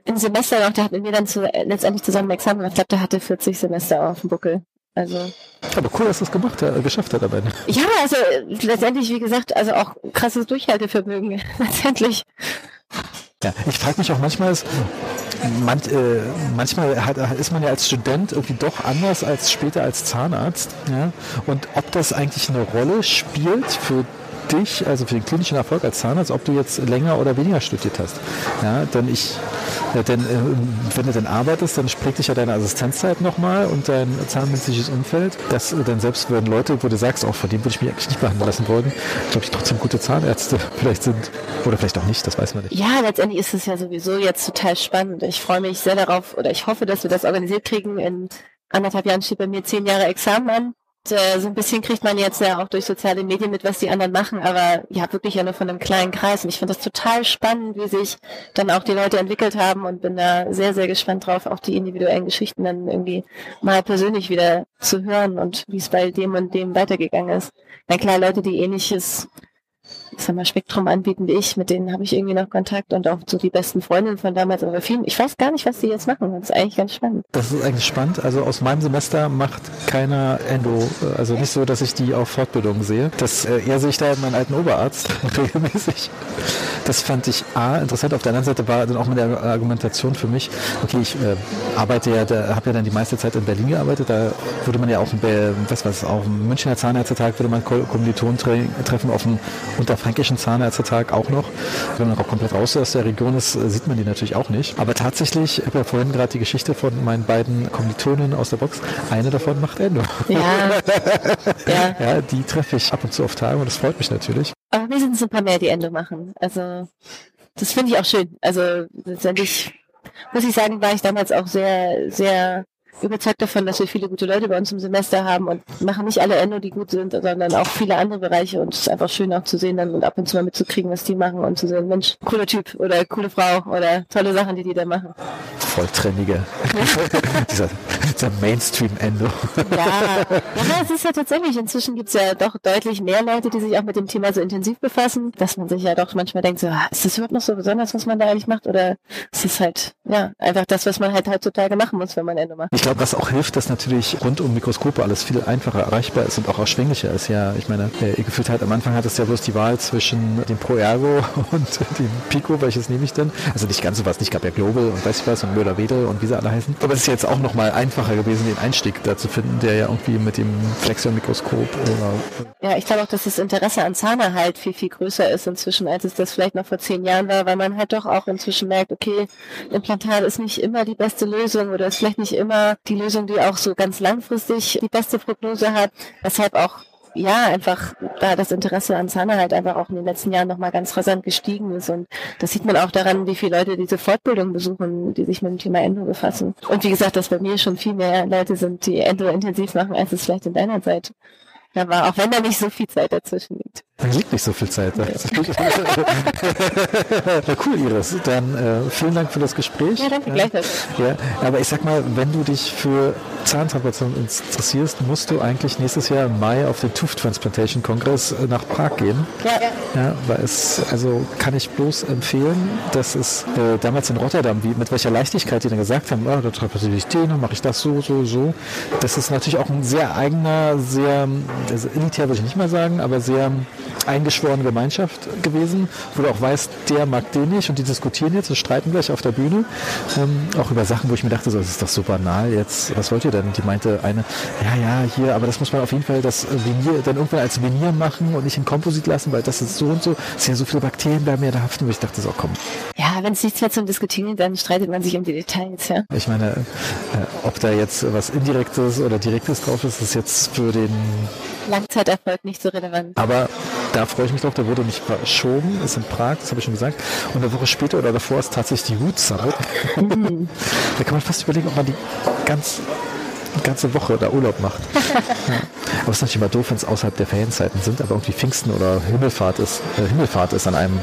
im Semester noch, der hat mit mir dann zu, letztendlich zusammen Examen gemacht. Ich glaube, der hatte 40 Semester auf dem Buckel. Also.
Aber cool, dass du es gemacht hat, geschafft hat dabei.
Ja, also letztendlich, wie gesagt, also auch krasses Durchhaltevermögen. letztendlich.
Ja, ich frage mich auch manchmal, ist, man, äh, manchmal hat, ist man ja als Student irgendwie doch anders als später als Zahnarzt. Ja? Und ob das eigentlich eine Rolle spielt für dich, also für den klinischen Erfolg als Zahnarzt, ob du jetzt länger oder weniger studiert hast. Ja, denn ich, ja, denn äh, wenn du dann arbeitest, dann spricht dich ja deine Assistenzzeit nochmal und dein zahnmedizinisches Umfeld. Das dann selbst wenn Leute, wo du sagst, auch von dem würde ich mich eigentlich nicht behandeln lassen wollen, glaube ich trotzdem gute Zahnärzte vielleicht sind. Oder vielleicht auch nicht, das weiß man nicht.
Ja, letztendlich ist es ja sowieso jetzt total spannend. Ich freue mich sehr darauf oder ich hoffe, dass wir das organisiert kriegen. In anderthalb Jahren steht bei mir zehn Jahre Examen an äh, so ein bisschen kriegt man jetzt ja auch durch soziale Medien mit, was die anderen machen, aber ja wirklich ja nur von einem kleinen Kreis. Und ich finde das total spannend, wie sich dann auch die Leute entwickelt haben und bin da sehr, sehr gespannt drauf, auch die individuellen Geschichten dann irgendwie mal persönlich wieder zu hören und wie es bei dem und dem weitergegangen ist. Na klar, Leute, die ähnliches ich sag mal, Spektrum anbieten wie ich, mit denen habe ich irgendwie noch Kontakt und auch so die besten Freundinnen von damals, aber vielen, ich weiß gar nicht, was die jetzt machen. Das ist eigentlich ganz spannend.
Das ist eigentlich spannend. Also aus meinem Semester macht keiner Endo, also nicht so, dass ich die auf Fortbildung sehe. Das äh, eher sehe ich da meinen alten Oberarzt regelmäßig. Das fand ich A, interessant. Auf der anderen Seite war dann auch mit der Argumentation für mich, okay, ich äh, arbeite ja, habe ja dann die meiste Zeit in Berlin gearbeitet, da würde man ja auch, was weiß auch im Münchner Zahnärztetag würde man Kommilitonen treffen, auf dem unterfränkischen Zahnärztetag auch noch. Wenn man auch komplett raus aus der Region ist, sieht man die natürlich auch nicht. Aber tatsächlich, ich habe ja vorhin gerade die Geschichte von meinen beiden Kommilitonen aus der Box. Eine davon macht Endo. Ja. ja. ja, die treffe ich ab und zu auf Tage und das freut mich natürlich.
Aber wir sind ein paar mehr, die Endo machen. Also das finde ich auch schön. Also letztendlich muss ich sagen, war ich damals auch sehr, sehr überzeugt davon, dass wir viele gute Leute bei uns im Semester haben und machen nicht alle Endo, die gut sind, sondern auch viele andere Bereiche und es ist einfach schön auch zu sehen dann und ab und zu mal mitzukriegen, was die machen und zu sehen, Mensch, cooler Typ oder coole Frau oder tolle Sachen, die die da machen.
Volltrennige. dieser, dieser Mainstream-Endo.
ja. ja, es ist ja tatsächlich, inzwischen gibt es ja doch deutlich mehr Leute, die sich auch mit dem Thema so intensiv befassen, dass man sich ja doch manchmal denkt, so, ah, ist das überhaupt noch so besonders, was man da eigentlich macht oder ist es halt, ja, einfach das, was man halt heutzutage machen muss, wenn man Endo macht.
Ich glaube, was auch hilft, dass natürlich rund um Mikroskope alles viel einfacher erreichbar ist und auch erschwinglicher ist. Ja, ich meine, äh, gefühlt halt am Anfang hat es ja bloß die Wahl zwischen dem Pro Ergo und dem Pico, welches nehme ich denn? Also nicht ganz so was, nicht gab ja Global und weiß ich was und Müller-Wedel und wie sie alle heißen. Aber es ist jetzt auch nochmal einfacher gewesen, den Einstieg da zu finden, der ja irgendwie mit dem Flexion-Mikroskop
oder... Ja, ich glaube auch, dass das Interesse an Zahner halt viel, viel größer ist inzwischen, als es das vielleicht noch vor zehn Jahren war, weil man halt doch auch inzwischen merkt, okay, Implantat ist nicht immer die beste Lösung oder ist vielleicht nicht immer die Lösung, die auch so ganz langfristig die beste Prognose hat, weshalb auch ja, einfach da das Interesse an Zahner halt einfach auch in den letzten Jahren nochmal ganz rasant gestiegen ist. Und das sieht man auch daran, wie viele Leute diese Fortbildung besuchen, die sich mit dem Thema Endo befassen. Und wie gesagt, dass bei mir schon viel mehr Leute sind, die Endo intensiv machen, als es vielleicht in deiner Zeit da war, auch wenn da nicht so viel Zeit dazwischen liegt.
Da liegt nicht so viel Zeit. ja, cool, Iris. Dann äh, vielen Dank für das Gespräch.
Ja, danke, gleichfalls.
Ja, aber ich sag mal, wenn du dich für Zahntransplantation interessierst, musst du eigentlich nächstes Jahr im Mai auf den Tooth Transplantation Kongress äh, nach Prag gehen. Ja, ja. ja weil es, also kann ich bloß empfehlen, dass es äh, damals in Rotterdam, wie mit welcher Leichtigkeit die dann gesagt haben, oh, da transplantiere ich den, dann mache ich das so, so, so. Das ist natürlich auch ein sehr eigener, sehr, also elitär würde ich nicht mal sagen, aber sehr eingeschworene Gemeinschaft gewesen, wo du auch weißt, der mag den nicht und die diskutieren jetzt und streiten gleich auf der Bühne. Ähm, auch über Sachen, wo ich mir dachte, so, das ist doch so banal jetzt, was wollt ihr denn? Die meinte eine, ja, ja, hier, aber das muss man auf jeden Fall das Venier dann irgendwann als Venier machen und nicht in Komposit lassen, weil das ist so und so, es sind ja so viele Bakterien bleiben ja da haften, wo ich dachte so, komm.
Ja, wenn es nichts mehr zum Diskutieren gibt, dann streitet man sich um die Details, ja.
Ich meine, äh, ob da jetzt was Indirektes oder Direktes drauf ist, ist jetzt für den
Langzeiterfolg nicht so relevant.
Aber da freue ich mich drauf. Da wurde nicht verschoben, ist in Prag, das habe ich schon gesagt. Und eine Woche später oder davor ist tatsächlich die Summit. Mhm. da kann man fast überlegen, ob man die ganz ganze Woche da Urlaub macht. ja. Aber es ist natürlich immer doof, wenn es außerhalb der Ferienzeiten sind, aber irgendwie Pfingsten oder Himmelfahrt ist, äh, Himmelfahrt ist an einem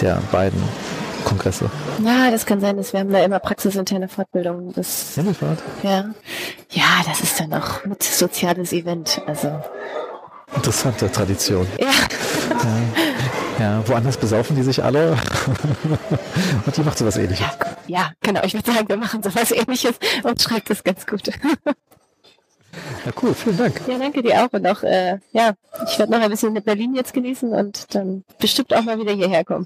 der beiden Kongresse.
Ja, das kann sein, dass wir haben da immer praxisinterne Fortbildung. Das,
Himmelfahrt?
Ja. Ja, das ist dann auch mit soziales Event. Also.
Interessante Tradition.
Ja.
ja. ja. woanders besaufen die sich alle und die macht sowas ähnliches.
Ja, ja, genau. Ich würde sagen, wir machen sowas ähnliches und schreibt das ganz gut.
Ja, cool, vielen Dank.
Ja, danke dir auch. Und auch, äh, ja, ich werde noch ein bisschen mit Berlin jetzt genießen und dann bestimmt auch mal wieder hierher kommen.